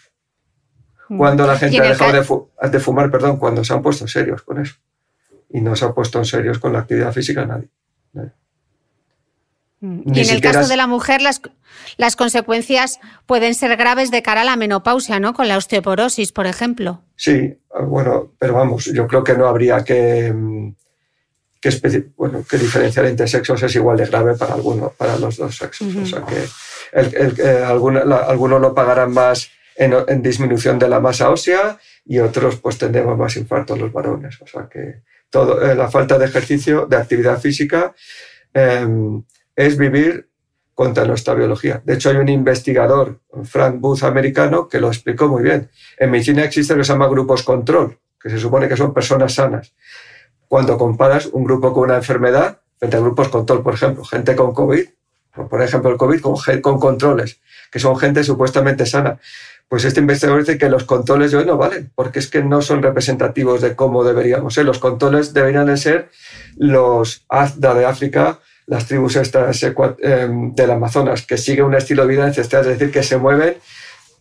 Mm. Cuando la gente ha dejado de, fumar, perdón, cuando se han puesto serios con eso. Y no se ha puesto en serios con la actividad física nadie. Mm. y en el caso de la mujer, las, las consecuencias pueden ser graves de cara a la menopausia, ¿no? Con la osteoporosis, por ejemplo. Sí, bueno, pero vamos, yo creo que no habría que, mm, que, bueno, que diferenciar entre sexos es igual de grave para, alguno, para los dos sexos. O sea que el, algunos lo pagarán más en, disminución de la masa ósea y otros pues tendremos más infartos los varones. O sea que todo, eh, la falta de ejercicio, de actividad física, em, es vivir contra nuestra biología. De hecho, hay un investigador, Frank Booth, americano, que lo explicó muy bien. En medicina existe lo que se llama grupos control, que se supone que son personas sanas. Cuando comparas un grupo con una enfermedad frente a grupos control, por ejemplo, gente con COVID, por ejemplo el COVID con, con controles, que son gente supuestamente sana. Pues este investigador dice que los controles de hoy no valen, porque es que no son representativos de cómo deberíamos ser. Los controles deberían ser los Azda de África, las tribus estas em, del Amazonas, que siguen un estilo de vida ancestral, es decir, que se mueven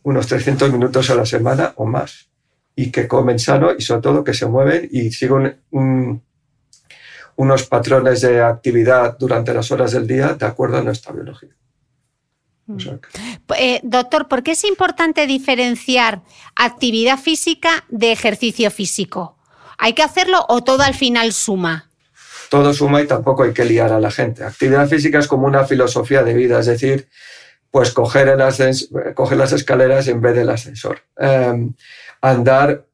unos 300 minutos a la semana o más, y que comen sano y sobre todo que se mueven y siguen un, unos patrones de actividad durante las horas del día de acuerdo a nuestra biología. Mm. Eh, doctor, ¿por qué es importante diferenciar actividad física de ejercicio físico? ¿Hay que hacerlo o todo al final suma? Todo suma y tampoco hay que liar a la gente. Actividad física es como una filosofía de vida, es decir, pues coger, el coger las escaleras en vez del ascensor. Em, andar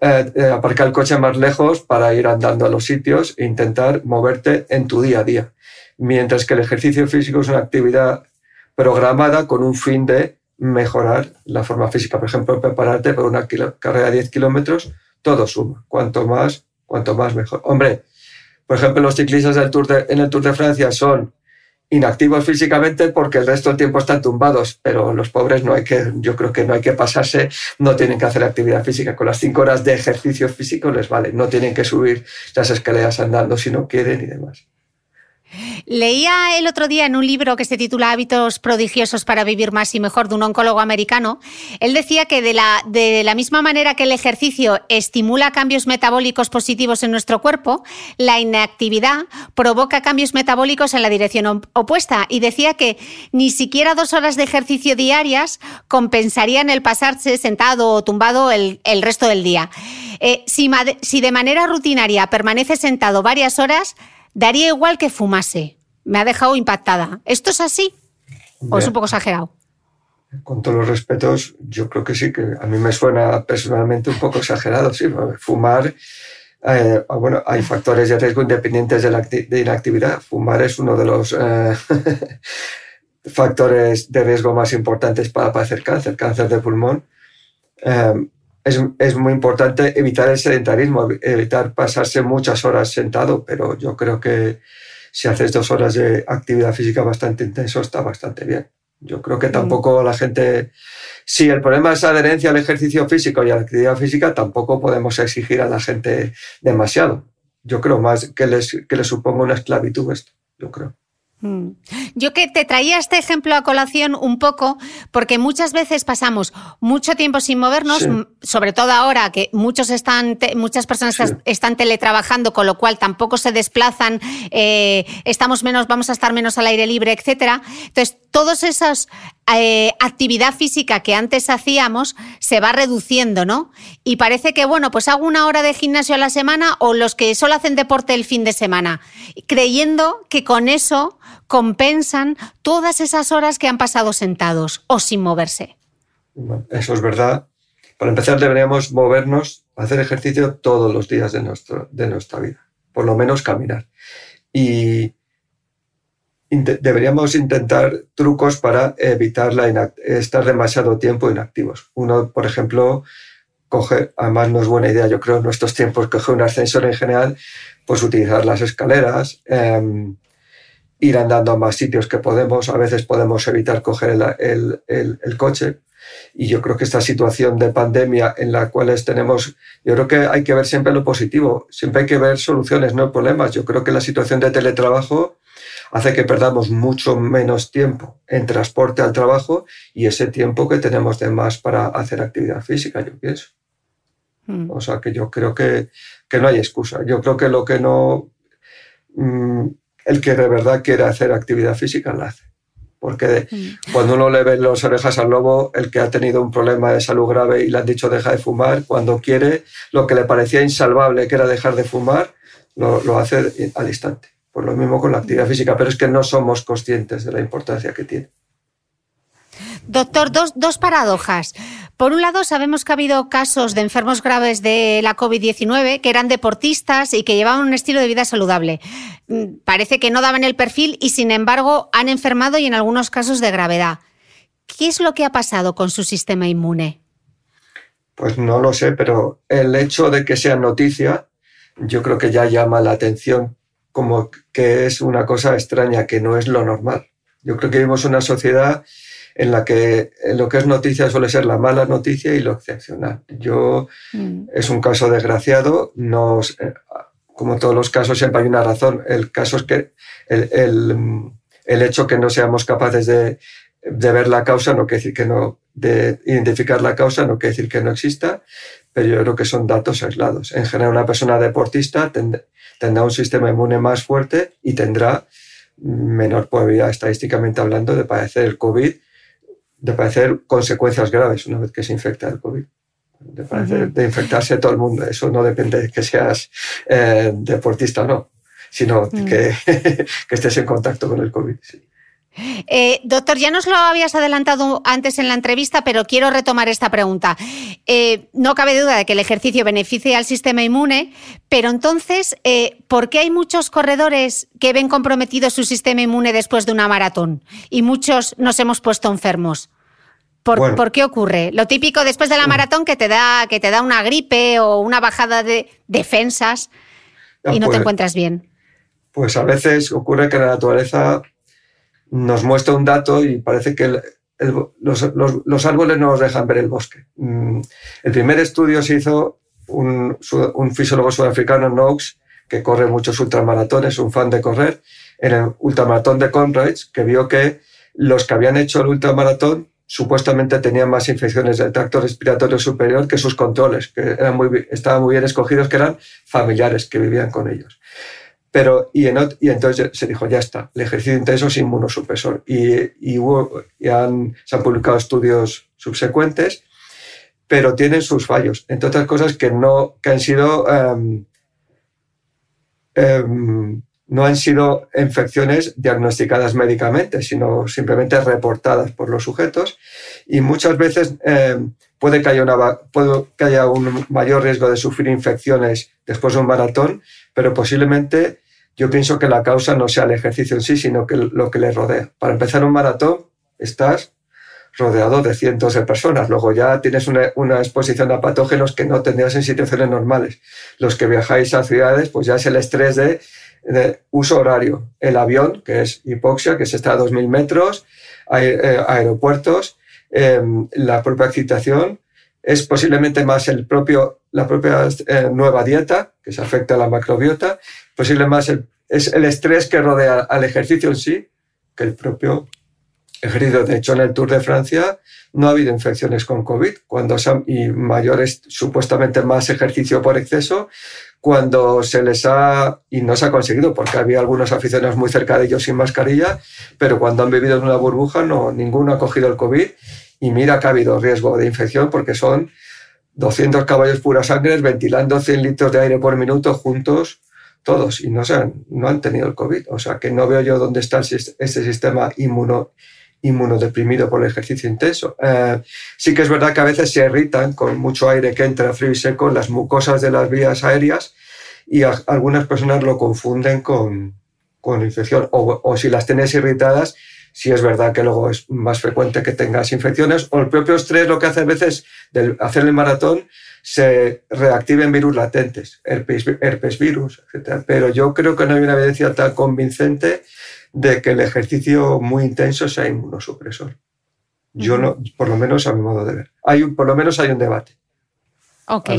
eh, eh, aparcar el coche más lejos para ir andando a los sitios e intentar moverte en tu día a día. Mientras que el ejercicio físico es una actividad programada con un fin de mejorar la forma física. Por ejemplo, prepararte para una carrera de 10 kilómetros, todo suma. Cuanto más, cuanto más mejor. Hombre, por ejemplo, los ciclistas del Tour en el Tour de Francia son inactivos físicamente porque el resto del tiempo están tumbados, pero los pobres no hay que, yo creo que no hay que pasarse, no tienen que hacer actividad física. Con las cinco horas de ejercicio físico les vale, no tienen que subir las escaleras andando si no quieren y demás. Leía el otro día en un libro que se titula Hábitos prodigiosos para vivir más y mejor de un oncólogo americano, él decía que de la, de la misma manera que el ejercicio estimula cambios metabólicos positivos en nuestro cuerpo, la inactividad provoca cambios metabólicos en la dirección opuesta y decía que ni siquiera dos horas de ejercicio diarias compensarían el pasarse sentado o tumbado el, resto del día. Eh, si de manera rutinaria permanece sentado varias horas, daría igual que fumase. Me ha dejado impactada. ¿Esto es así? ¿O es un poco exagerado? Con todos los respetos, yo creo que sí, que a mí me suena personalmente un poco exagerado. Sí, fumar, eh, ah, bueno, hay factores de riesgo independientes de la inactividad. Fumar es uno de los eh, factores de riesgo más importantes para padecer cáncer, cáncer de pulmón. Eh, es, es, muy importante evitar el sedentarismo, evitar pasarse muchas horas sentado, pero yo creo que si haces dos horas de actividad física bastante intenso está bastante bien. Yo creo que tampoco la gente, si el problema es adherencia al ejercicio físico y a la actividad física, tampoco podemos exigir a la gente demasiado. Yo creo más que les, que les suponga una esclavitud esto, yo creo. Mm. Yo que te traía este ejemplo a colación un poco porque muchas veces pasamos mucho tiempo sin movernos, sobre todo ahora que muchos están, muchas personas están teletrabajando, con lo cual tampoco se desplazan, eh, estamos menos, vamos a estar menos al aire libre, etcétera. Entonces, todas esas eh, actividad física que antes hacíamos se va reduciendo, ¿no? Y parece que, bueno, pues hago una hora de gimnasio a la semana o los que solo hacen deporte el fin de semana, creyendo que con eso compensan todas esas horas que han pasado sentados o sin moverse. Eso es verdad. Para empezar, deberíamos movernos, hacer ejercicio todos los días de, de nuestra vida, por lo menos caminar. Y deberíamos intentar trucos para evitar la estar demasiado tiempo inactivos. Uno, por ejemplo, coge, además no es buena idea, yo creo, en nuestros tiempos, coger un ascensor en general, pues utilizar las escaleras, em, ir andando a más sitios que podemos. A veces podemos evitar coger el, el, el, coche. Y yo creo que esta situación de pandemia en la cual tenemos, yo creo que hay que ver siempre lo positivo, siempre hay que ver soluciones, no problemas. Yo creo que la situación de teletrabajo hace que perdamos mucho menos tiempo en transporte al trabajo y ese tiempo que tenemos de más para hacer actividad física, yo pienso. Mm. O sea que yo creo que, que, no hay excusa. Yo creo que lo que no... Mm, el que de verdad quiere hacer actividad física la hace. Porque mm. cuando uno le ve las orejas al lobo, el que ha tenido un problema de salud grave y le han dicho deja de fumar, cuando quiere lo que le parecía insalvable, que era dejar de fumar, lo, lo hace al instante. Por lo mismo con la actividad física, pero es que no somos conscientes de la importancia que tiene. Doctor, dos, dos paradojas. Por un lado, sabemos que ha habido casos de enfermos graves de la COVID-19 que eran deportistas y que llevaban un estilo de vida saludable. Mm, parece que no daban el perfil y, sin embargo, han enfermado y en algunos casos de gravedad. ¿Qué es lo que ha pasado con su sistema inmune? Pues no lo sé, pero el hecho de que sea noticia, yo creo que ya llama la atención como que es una cosa extraña, que no es lo normal. Yo creo que vivimos una sociedad en la que lo que es noticia suele ser la mala noticia y lo excepcional. Yo, mm. es un caso desgraciado, nos, eh, como todos los casos siempre hay una razón. El caso es que el, el, el hecho que no seamos capaces de, de, ver la causa no quiere decir que no, de identificar la causa no quiere decir que no exista, pero yo creo que son datos aislados. En general, una persona deportista tendrá un sistema inmune más fuerte y tendrá menor probabilidad estadísticamente hablando de padecer el COVID de padecer consecuencias graves una vez que se infecta el COVID. De, de infectarse todo el mundo. Eso no depende de que seas eh, deportista o no, sino mm. que, que, estés en contacto con el COVID. Eh, doctor, ya nos lo habías adelantado antes en la entrevista, pero quiero retomar esta pregunta. Eh, no cabe duda de que el ejercicio beneficia al sistema inmune, pero entonces, ¿por qué hay muchos corredores que ven comprometido su sistema inmune después de una maratón y muchos nos hemos puesto enfermos? ¿Por, qué ocurre? Lo típico después de la maratón que te da, que te da una gripe o una bajada de defensas y no te pues, encuentras bien. Pues a veces ocurre que la naturaleza nos muestra un dato y parece que los, árboles no nos dejan ver el bosque. Mm, el primer estudio se hizo un, un fisiólogo sudafricano, Knox, que corre muchos ultramaratones, un fan de correr, en el ultramaratón de Conrads, que vio que los que habían hecho el ultramaratón supuestamente tenían más infecciones del tracto respiratorio superior que sus controles, que eran muy, estaban muy bien escogidos, que eran familiares que vivían con ellos. Pero, y, entonces se dijo, ya está, el ejercicio intenso es inmunosupresor. Y, se han publicado estudios subsecuentes, pero tienen sus fallos. Entre otras cosas que, no, que han sido um, um, no han sido infecciones diagnosticadas médicamente, sino simplemente reportadas por los sujetos. Y muchas veces eh, puede, que una, puede que haya un mayor riesgo de sufrir infecciones después de un maratón, pero posiblemente yo pienso que la causa no sea el ejercicio en sí, sino que lo que le rodea. Para empezar un maratón, estás rodeado de cientos de personas. Luego ya tienes una, exposición a patógenos que no tendrías en situaciones normales. Los que viajáis a ciudades, pues ya es el estrés de de uso horario. El avión, que es hipoxia, que se está a 2.000 metros, eh, aeropuertos, em, la propia excitación, es posiblemente más el propio, la propia eh, nueva dieta, que se afecta a la macrobiota, posiblemente más el, es el estrés que rodea al ejercicio en sí, que el propio ejercicio. De hecho, en el Tour de Francia no ha habido infecciones con COVID cuando y mayores, supuestamente más ejercicio por exceso, cuando se les ha, y no se ha conseguido, porque había algunos aficionados muy cerca de ellos sin mascarilla, pero cuando han vivido en una burbuja, no, ninguno ha cogido el COVID. Y mira que ha habido riesgo de infección porque son 200 caballos pura sangre ventilando 100 litros de aire por minuto juntos, todos, y no, se no han tenido el COVID. O sea que no veo yo dónde está ese sistema inmuno, inmunodeprimido por el ejercicio intenso. Eh, sí que es verdad que a veces se irritan con mucho aire que entra frío y seco las mucosas de las vías aéreas y algunas personas lo confunden con, infección. O, o, si las tienes irritadas, sí es verdad que luego es más frecuente que tengas infecciones. O el propio estrés lo que hace a veces del hacer el maratón se reactiven virus latentes, herpes, herpes virus, etc. Pero yo creo que no hay una evidencia tan convincente de que el ejercicio muy intenso sea inmunosupresor. Yo no, por lo menos a mi modo de ver. Hay por lo menos hay un debate. Ok.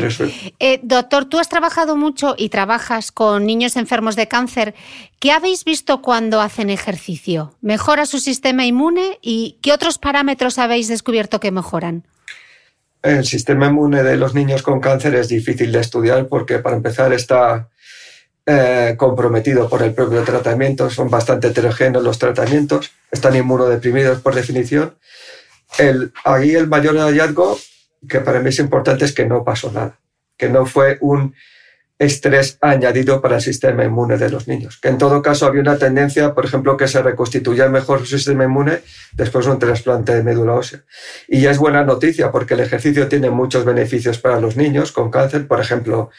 Eh, doctor, tú has trabajado mucho y trabajas con niños enfermos de cáncer. ¿Qué habéis visto cuando hacen ejercicio? ¿Mejora su sistema inmune? ¿Y qué otros parámetros habéis descubierto que mejoran? El sistema inmune de los niños con cáncer es difícil de estudiar porque, para empezar, está eh, comprometido por el propio tratamiento, son bastante heterogéneos los tratamientos, están inmunodeprimidos por definición. El, ahí el mayor hallazgo, que para mí es importante, es que no pasó nada, que no fue un estrés añadido para el sistema inmune de los niños. Que en todo caso había una tendencia, por ejemplo, que se reconstituya mejor su sistema inmune después de un trasplante de médula ósea. Y ya es buena noticia porque el ejercicio tiene muchos beneficios para los niños con cáncer. Por ejemplo,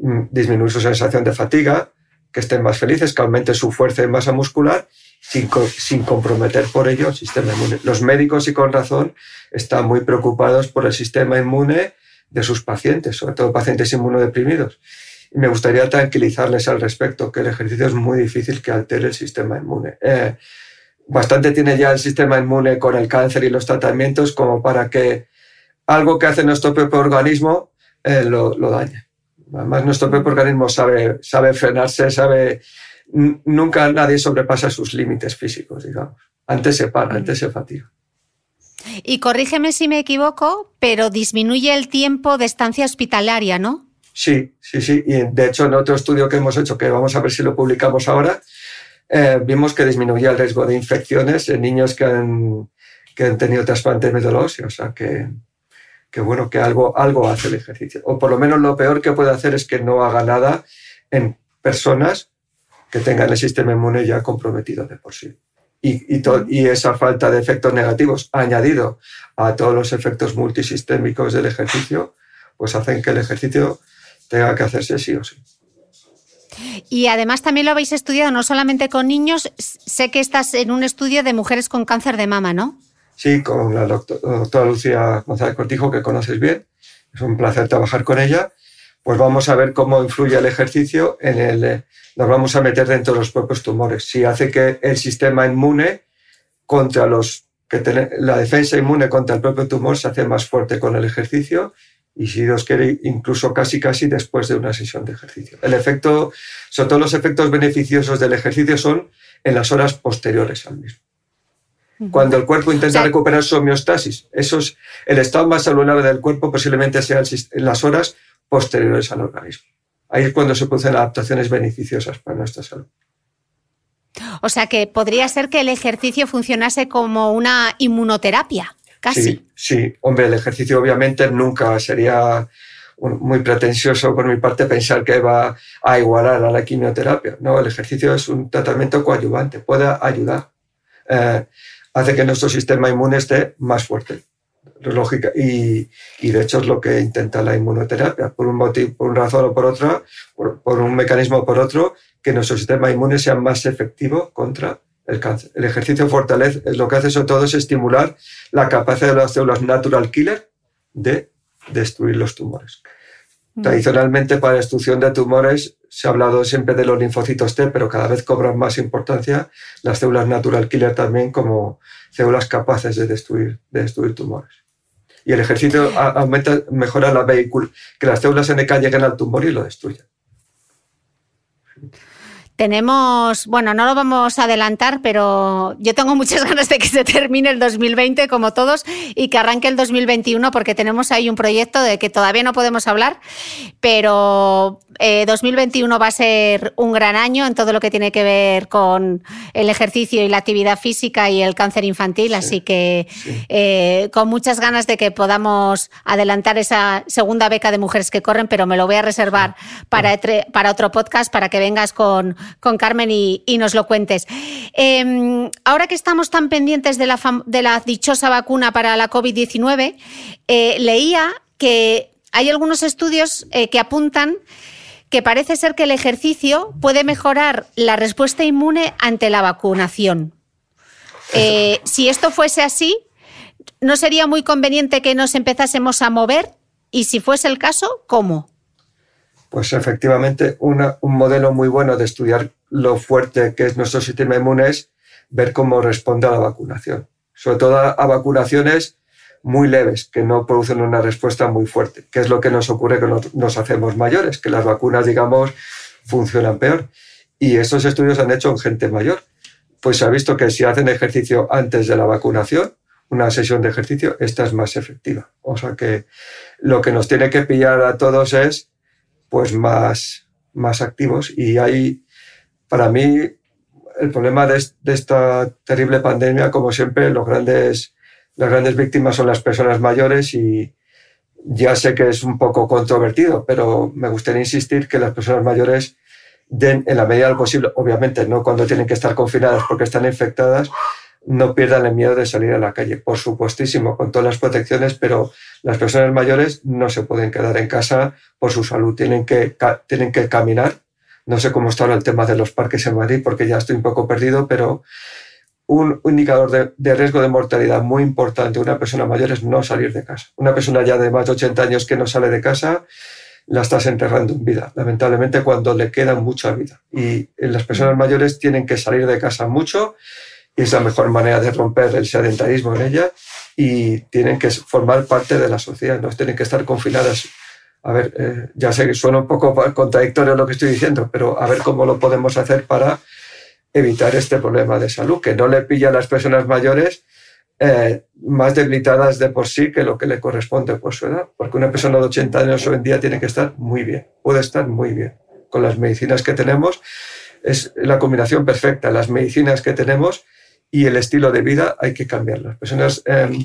Mm, disminuir su sensación de fatiga, que estén más felices, que aumente su fuerza y masa muscular, sin, comprometer por ello el sistema inmune. Los médicos, y con razón, están muy preocupados por el sistema inmune de sus pacientes, sobre todo pacientes inmunodeprimidos. Y me gustaría tranquilizarles al respecto, que el ejercicio es muy difícil que altere el sistema inmune. Eh, bastante tiene ya el sistema inmune con el cáncer y los tratamientos como para que algo que hace nuestro propio organismo eh, lo, lo dañe. Además, nuestro propio organismo sabe, sabe frenarse, sabe... Nunca nadie sobrepasa sus límites físicos, digamos. Antes se para, antes se fatiga. Y corrígeme si me equivoco, pero disminuye el tiempo de estancia hospitalaria, ¿no? Sí, sí, sí. Y de hecho, en otro estudio que hemos hecho, que vamos a ver si lo publicamos ahora, eh, vimos que disminuía el riesgo de infecciones en niños que han, que han tenido trasplante de médula O sea que, que bueno, que algo, algo hace el ejercicio. O por lo menos lo peor que puede hacer es que no haga nada en personas que tengan el sistema inmune ya comprometido de por sí. Y, y, y, esa falta de efectos negativos añadido a todos los efectos multisistémicos del ejercicio, pues hacen que el ejercicio tenga que hacerse sí o sí. Y además también lo habéis estudiado no solamente con niños, sé que estás en un estudio de mujeres con cáncer de mama, ¿no? Sí, con la doctora Lucía González Cortijo, que conoces bien. Es un placer trabajar con ella. Pues vamos a ver cómo influye el ejercicio en el... Nos vamos a meter dentro de los propios tumores. Si hace que el sistema inmune contra los... que la defensa inmune contra el propio tumor se hace más fuerte con el ejercicio y si Dios quiere, incluso casi casi después de una sesión de ejercicio. El efecto, sobre todo los efectos beneficiosos del ejercicio son en las horas posteriores al mismo cuando el cuerpo intenta recuperar su homeostasis. Eso es el estado más saludable del cuerpo, posiblemente sea en las horas posteriores al organismo. Ahí es cuando se producen adaptaciones beneficiosas para nuestra salud. O sea que podría ser que el ejercicio funcionase como una inmunoterapia, casi. Sí, sí. Hombre, el ejercicio obviamente nunca sería muy pretencioso por mi parte pensar que va a igualar a la quimioterapia. No, el ejercicio es un tratamiento coadyuvante, puede ayudar. Eh, hace que nuestro sistema inmune esté más fuerte. Lógica. Y, y, de hecho es lo que intenta la inmunoterapia, por un motivo, por una razón o por otra, por, un mecanismo o por otro, que nuestro sistema inmune sea más efectivo contra el cáncer. El ejercicio fortalece, lo que hace sobre todo es estimular la capacidad de las células natural killer de destruir los tumores. Mm. Tradicionalmente para la destrucción de tumores se ha hablado siempre de los linfocitos T, pero cada vez cobran más importancia las células natural killer también como células capaces de destruir, de destruir tumores. Y el ejercicio aumenta, mejora la vehícula, que las células NK lleguen al tumor y lo destruyan. Tenemos, bueno, no lo vamos a adelantar, pero yo tengo muchas ganas de que se termine el 2020 como todos y que arranque el 2021 porque tenemos ahí un proyecto de que todavía no podemos hablar, pero 2021 eh, va a ser un gran año en todo lo que tiene que ver con el ejercicio y la actividad física y el cáncer infantil, así que eh, con muchas ganas de que podamos adelantar esa segunda beca de mujeres que corren, pero me lo voy a reservar para, para otro podcast para que vengas con con Carmen y, nos lo cuentes. Em, ahora que estamos tan pendientes de la, dichosa vacuna para la COVID-19, eh, leía que hay algunos estudios eh, que apuntan que parece ser que el ejercicio puede mejorar la respuesta inmune ante la vacunación. Eh, si esto fuese así, ¿no sería muy conveniente que nos empezásemos a mover? Y si fuese el caso, ¿cómo? Pues efectivamente, un modelo muy bueno de estudiar lo fuerte que es nuestro sistema inmune es ver cómo responde a la vacunación. Sobre todo a, vacunaciones muy leves, que no producen una respuesta muy fuerte, que es lo que nos ocurre cuando nos hacemos mayores, que las vacunas, digamos, funcionan peor. Y estos estudios han hecho en gente mayor. Pues se ha visto que si hacen ejercicio antes de la vacunación, una sesión de ejercicio, esta es más efectiva. O sea que lo que nos tiene que pillar a todos es pues más, más activos. Y hay, para mí, el problema de, esta terrible pandemia, como siempre, los grandes, las grandes víctimas son las personas mayores y ya sé que es un poco controvertido, pero me gustaría insistir que las personas mayores den en la medida de lo posible, obviamente no cuando tienen que estar confinadas porque están infectadas, no pierdan el miedo de salir a la calle, por supuestísimo, con todas las protecciones, pero las personas mayores no se pueden quedar en casa por su salud, tienen que, tienen que caminar. No sé cómo está ahora el tema de los parques en Madrid, porque ya estoy un poco perdido, pero un indicador de, de, riesgo de mortalidad muy importante de una persona mayor es no salir de casa. Una persona ya de más de 80 años que no sale de casa, la estás enterrando en vida, lamentablemente cuando le queda mucha vida. Y las personas mayores tienen que salir de casa mucho y es la mejor manera de romper el sedentarismo en ella y tienen que formar parte de la sociedad, no tienen que estar confinadas. A ver, eh, ya sé que suena un poco contradictorio lo que estoy diciendo, pero a ver cómo lo podemos hacer para evitar este problema de salud, que no le pilla a las personas mayores eh, más debilitadas de por sí que lo que le corresponde por su edad, porque una persona de 80 años hoy en día tiene que estar muy bien, puede estar muy bien con las medicinas que tenemos. Es la combinación perfecta, las medicinas que tenemos y el estilo de vida hay que cambiarlo. Las personas, em,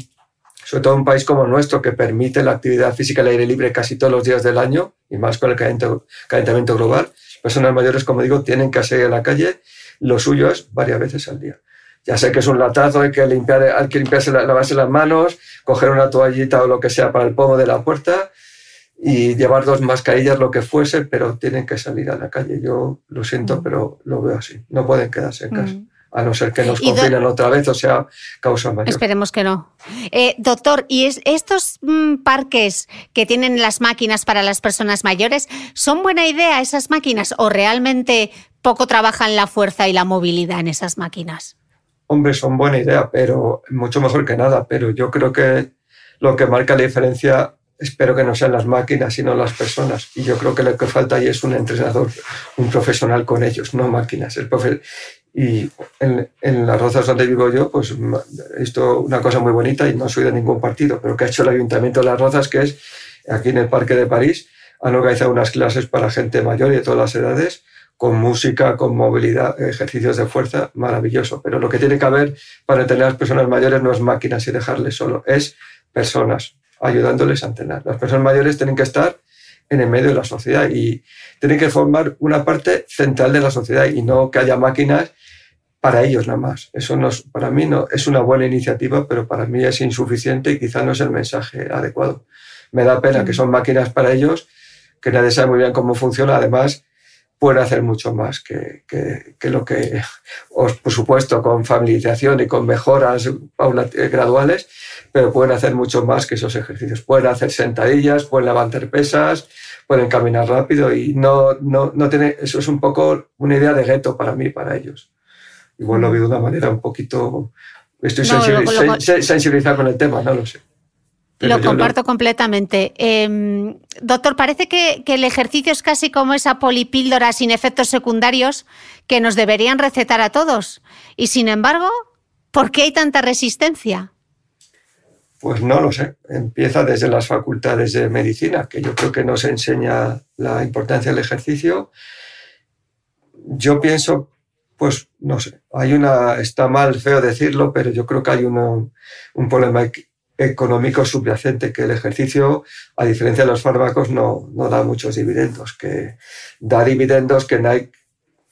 sobre todo en un país como nuestro, que permite la actividad física al aire libre casi todos los días del año, y más con el calentamiento, global, personas mayores, como digo, tienen que salir a la calle. Lo suyo es varias veces al día. Ya sé que es un latazo, hay que, limpiar, hay que limpiarse, lavarse las manos, coger una toallita o lo que sea para el pomo de la puerta y llevar dos mascarillas, lo que fuese, pero tienen que salir a la calle. Yo lo siento, mm. pero lo veo así. No pueden quedarse en casa. Mm a no ser que nos confinen otra vez o sea causa mayor. Esperemos que no. Eh, doctor, ¿y estos mm, parques que tienen las máquinas para las personas mayores, son buena idea esas máquinas o realmente poco trabajan la fuerza y la movilidad en esas máquinas? Hombre, son buena idea, pero mucho mejor que nada. Pero yo creo que lo que marca la diferencia espero que no sean las máquinas, sino las personas. Y yo creo que lo que falta ahí es un entrenador, un profesional con ellos, no máquinas. El profe y en, en, las rozas donde vivo yo, pues he una cosa muy bonita y no soy de ningún partido, pero que ha hecho el Ayuntamiento de las Rozas, que es aquí en el Parque de París, han organizado unas clases para gente mayor y de todas las edades, con música, con movilidad, ejercicios de fuerza, maravilloso. Pero lo que tiene que haber para entrenar a las personas mayores no es máquinas y dejarles solo, es personas ayudándoles a entrenar. Las personas mayores tienen que estar en el medio de la sociedad y tienen que formar una parte central de la sociedad y no que haya máquinas para ellos nada más. Eso no es, para mí no, es una buena iniciativa, pero para mí es insuficiente y quizá no es el mensaje adecuado. Me da pena que son máquinas para ellos, que nadie sabe muy bien cómo funciona. Además, pueden hacer mucho más que, que, lo que, por supuesto, con familiarización y con mejoras eh, graduales, pero pueden hacer mucho más que esos ejercicios. Pueden hacer sentadillas, pueden levantar pesas, pueden caminar rápido y no, no, no tiene, eso es un poco una idea de gueto para mí, para ellos. Igual lo veo de una manera un poquito... Estoy sensibilizado con el tema, no lo sé. Lo comparto completamente. Em, doctor, parece que, el ejercicio es casi como esa polipíldora sin efectos secundarios que nos deberían recetar a todos. Y sin embargo, ¿por qué hay tanta resistencia? Pues no lo sé. Empieza desde las facultades de medicina, que yo creo que nos enseña la importancia del ejercicio. Yo pienso, pues no sé, hay una, está mal feo decirlo, pero yo creo que hay un problema económico subyacente, que el ejercicio, a diferencia de los fármacos, no, no da muchos dividendos, que da dividendos que Nike,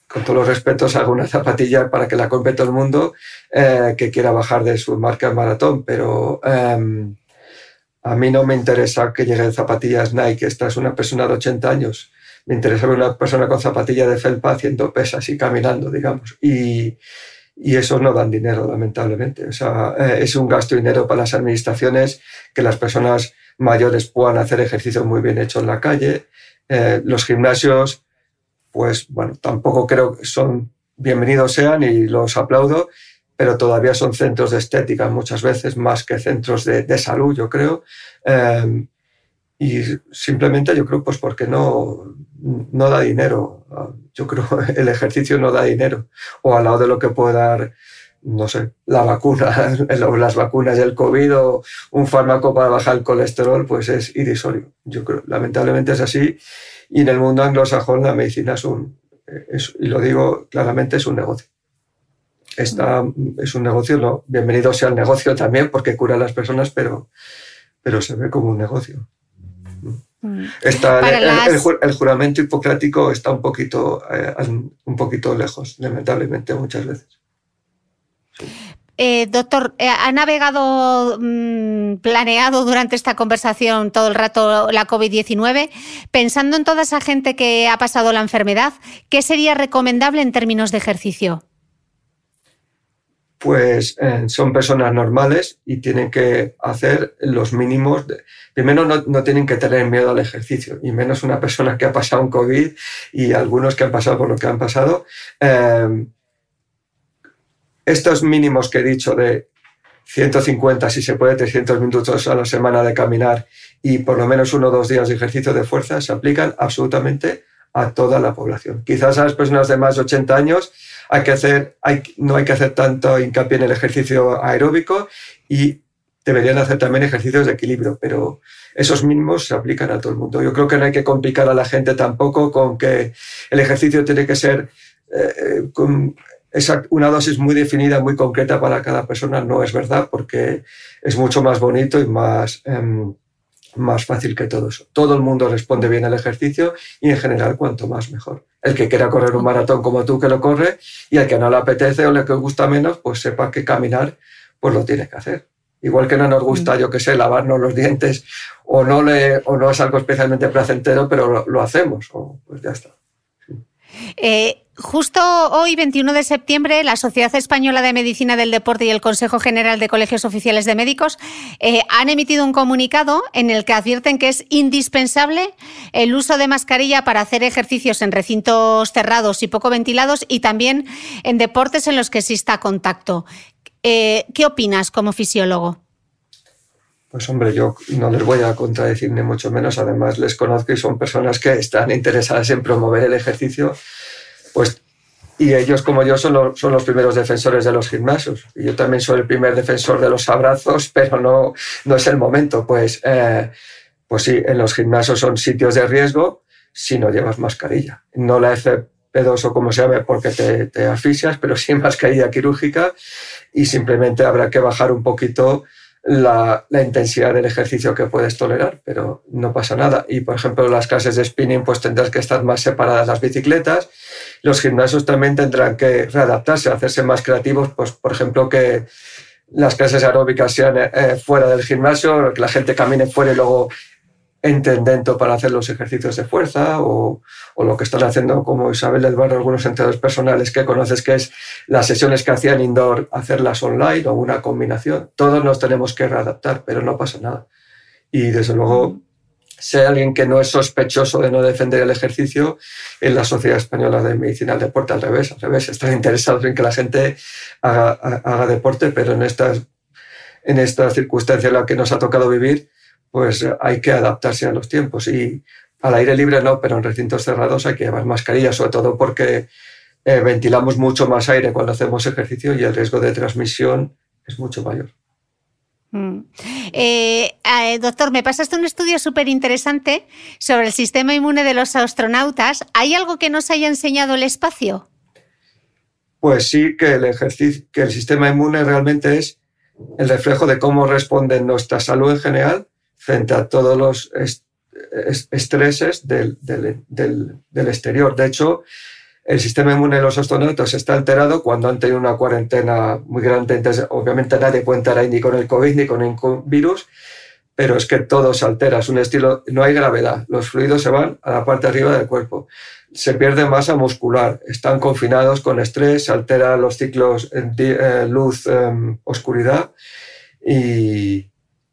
con todos los respetos, haga una zapatilla para que la compre todo el mundo eh, que quiera bajar de su marca en maratón, pero em, a mí no me interesa que lleguen zapatillas Nike, esta es una persona de 80 años, me interesa una persona con zapatilla de felpa haciendo pesas y caminando, digamos, y, y eso no dan dinero, lamentablemente. O sea, eh, es un gasto de dinero para las administraciones que las personas mayores puedan hacer ejercicio muy bien hecho en la calle. Eh, los gimnasios, pues bueno, tampoco creo que son bienvenidos sean y los aplaudo, pero todavía son centros de estética muchas veces más que centros de, de salud, yo creo. Eh, y simplemente yo creo pues porque no, no da dinero. Yo creo el ejercicio no da dinero. O al lado de lo que puede dar, no sé, la vacuna, las vacunas del COVID o un fármaco para bajar el colesterol, pues es irrisorio. Yo creo, lamentablemente es así. Y en el mundo anglosajón la medicina es un, y lo digo claramente, es un negocio. Está, es un negocio, no, bienvenido sea el negocio también porque cura a las personas, pero, pero se ve como un negocio. Mm. Está, el, juramento hipocrático está un poquito, eh, un poquito lejos, lamentablemente, muchas veces. Eh, doctor, eh, ¿ha navegado, mm, planeado durante esta conversación todo el rato la COVID-19? Pensando en toda esa gente que ha pasado la enfermedad, ¿qué sería recomendable en términos de ejercicio? Pues eh, son personas normales y tienen que hacer los mínimos. primero, no, tienen que tener miedo al ejercicio, y menos una persona que ha pasado un COVID y algunos que han pasado por lo que han pasado. Eh, estos mínimos que he dicho de 150, si se puede, 300 minutos a la semana de caminar y por lo menos uno o dos días de ejercicio de fuerza se aplican absolutamente a toda la población. Quizás a las personas de más de 80 años hay que hacer, no hay que hacer tanto hincapié en el ejercicio aeróbico y deberían hacer también ejercicios de equilibrio, pero esos mismos se aplican a todo el mundo. Yo creo que no hay que complicar a la gente tampoco con que el ejercicio tiene que ser eh, con una dosis muy definida, muy concreta para cada persona. No es verdad, porque es mucho más bonito y más... Em, más fácil que todo eso. Todo el mundo responde bien al ejercicio y en general cuanto más mejor. El que quiera correr un maratón como tú que lo corre y el que no le apetece o le que gusta menos, pues sepa que caminar pues lo tiene que hacer. Igual que no nos gusta, mm. yo que sé, lavarnos los dientes o no, le, o no es algo especialmente placentero, pero lo, hacemos, o, pues ya está. Eh, justo hoy, 21 de septiembre, la Sociedad Española de Medicina del Deporte y el Consejo General de Colegios Oficiales de Médicos eh, han emitido un comunicado en el que advierten que es indispensable el uso de mascarilla para hacer ejercicios en recintos cerrados y poco ventilados y también en deportes en los que exista contacto. Eh, ¿Qué opinas como fisiólogo? Pues hombre, yo no les voy a contradecir ni mucho menos. Además, les conozco y son personas que están interesadas en promover el ejercicio. Pues, y ellos, como yo, son los, son los primeros defensores de los gimnasios. Y yo también soy el primer defensor de los abrazos, pero no, no es el momento. Pues, eh, pues sí, en los gimnasios son sitios de riesgo si no llevas mascarilla. No la FP2 o como se llame porque te, te asfixias, pero sí mascarilla quirúrgica y simplemente habrá que bajar un poquito la, intensidad del ejercicio que puedes tolerar, pero no pasa nada. Y, por ejemplo, las clases de spinning, pues tendrás que estar más separadas las bicicletas. Los gimnasios también tendrán que readaptarse, hacerse más creativos, pues, por ejemplo, que las clases aeróbicas sean eh, fuera del gimnasio, que la gente camine fuera y luego entren dentro para hacer los ejercicios de fuerza o, lo que están haciendo como Isabel Barrio, algunos entrenadores personales que conoces que es las sesiones que hacían indoor, hacerlas online o una combinación. Todos nos tenemos que readaptar, pero no pasa nada. Y desde luego, si hay alguien que no es sospechoso de no defender el ejercicio, en la Sociedad Española de Medicina del Deporte, al revés, al revés, están interesados en que la gente haga, haga deporte, pero en estas, en estas circunstancias en las que nos ha tocado vivir, pues hay que adaptarse a los tiempos. Y al aire libre no, pero en recintos cerrados hay que llevar mascarilla, sobre todo porque eh, ventilamos mucho más aire cuando hacemos ejercicio y el riesgo de transmisión es mucho mayor. Mm. Eh, eh, doctor, me pasaste un estudio súper interesante sobre el sistema inmune de los astronautas. ¿Hay algo que nos haya enseñado el espacio? Pues sí, que el, ejercicio, que el sistema inmune realmente es el reflejo de cómo responde nuestra salud en general frente a todos los estreses del, del exterior. De hecho, el sistema inmune de los astronautas está alterado cuando han tenido una cuarentena muy grande. Entonces, obviamente nadie puede entrar ahí ni con el COVID ni con ningún virus, pero es que todo se altera. Es un estilo, no hay gravedad. Los fluidos se van a la parte de arriba del cuerpo. Se pierde masa muscular. Están confinados con estrés, se alteran los ciclos eh, luz, em, oscuridad y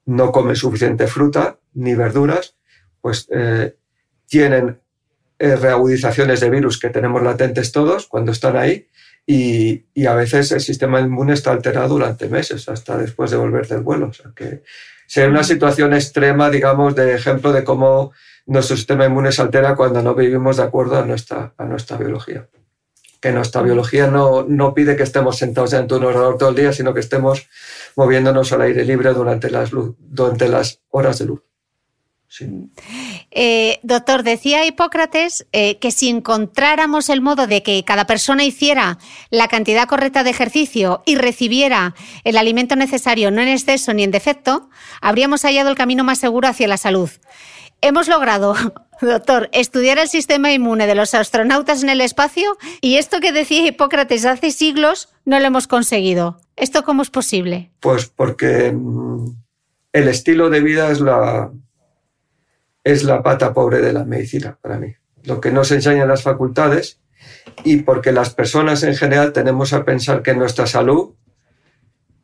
no comen suficiente fruta ni verduras. Pues eh, tienen eh, reagudizaciones de virus que tenemos latentes todos cuando están ahí y, a veces el sistema inmune está alterado durante meses, hasta después de volver del vuelo. O sea que sería una situación extrema, digamos, de ejemplo de cómo nuestro sistema inmune se altera cuando no vivimos de acuerdo a nuestra, a nuestra biología. Que nuestra biología no, no pide que estemos sentados dentro de un ordenador todo el día, sino que estemos moviéndonos al aire libre durante las, durante las horas de luz. Eh, doctor, decía Hipócrates eh, que si encontráramos el modo de que cada persona hiciera la cantidad correcta de ejercicio y recibiera el alimento necesario, no en exceso ni en defecto, habríamos hallado el camino más seguro hacia la salud. Hemos logrado, doctor, estudiar el sistema inmune de los astronautas en el espacio y esto que decía Hipócrates hace siglos no lo hemos conseguido. ¿Esto cómo es posible? Pues porque mm, el estilo de vida es la, es la pata pobre de la medicina para mí. Lo que nos enseñan las facultades y porque las personas en general tenemos a pensar que nuestra salud,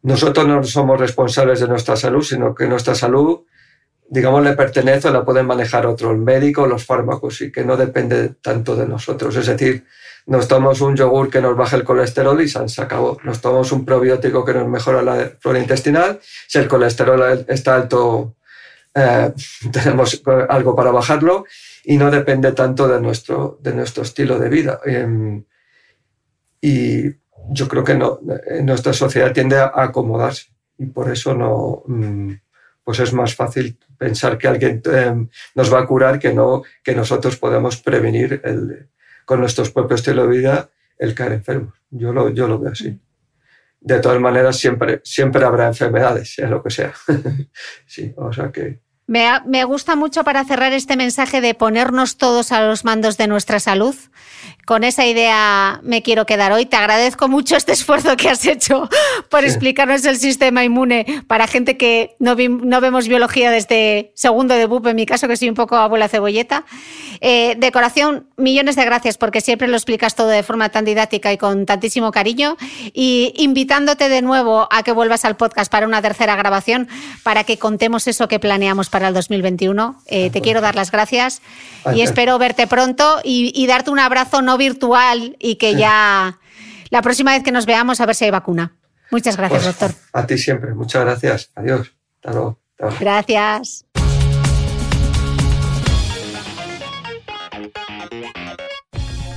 nosotros no somos responsables de nuestra salud, sino que nuestra salud, digamos, le pertenece o la pueden manejar otros, el médico, los fármacos, y que no depende tanto de nosotros. Es decir, nos tomamos un yogur que nos baja el colesterol y se acabó. Nos tomamos un probiótico que nos mejora la flora intestinal. Si el colesterol está alto, eh, tenemos algo para bajarlo y no depende tanto de nuestro, de nuestro estilo de vida. Em, y yo creo que no, nuestra sociedad tiende a acomodarse y por eso no, mm, pues es más fácil pensar que alguien em, nos va a curar que no que nosotros podemos prevenir el, con nuestro propio estilo de vida el caer enfermos. Yo lo, yo lo veo así de todas maneras siempre, siempre habrá enfermedades, sea lo que sea. sí, o sea que me, gusta mucho para cerrar este mensaje de ponernos todos a los mandos de nuestra salud. Con esa idea me quiero quedar hoy. Te agradezco mucho este esfuerzo que has hecho por explicarnos el sistema inmune para gente que no, vemos biología desde segundo de BUP, en mi caso, que soy un poco abuela cebolleta. Eh, decoración, millones de gracias porque siempre lo explicas todo de forma tan didáctica y con tantísimo cariño. Y invitándote de nuevo a que vuelvas al podcast para una tercera grabación para que contemos eso que planeamos para el 2021. Eh, te quiero dar las gracias y espero verte pronto y, darte un abrazo no virtual y que ya la próxima vez que nos veamos a ver si hay vacuna. Muchas gracias, pues, doctor. A ti siempre. Muchas gracias. Adiós. Hasta Gracias.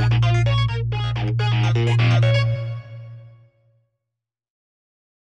Bye.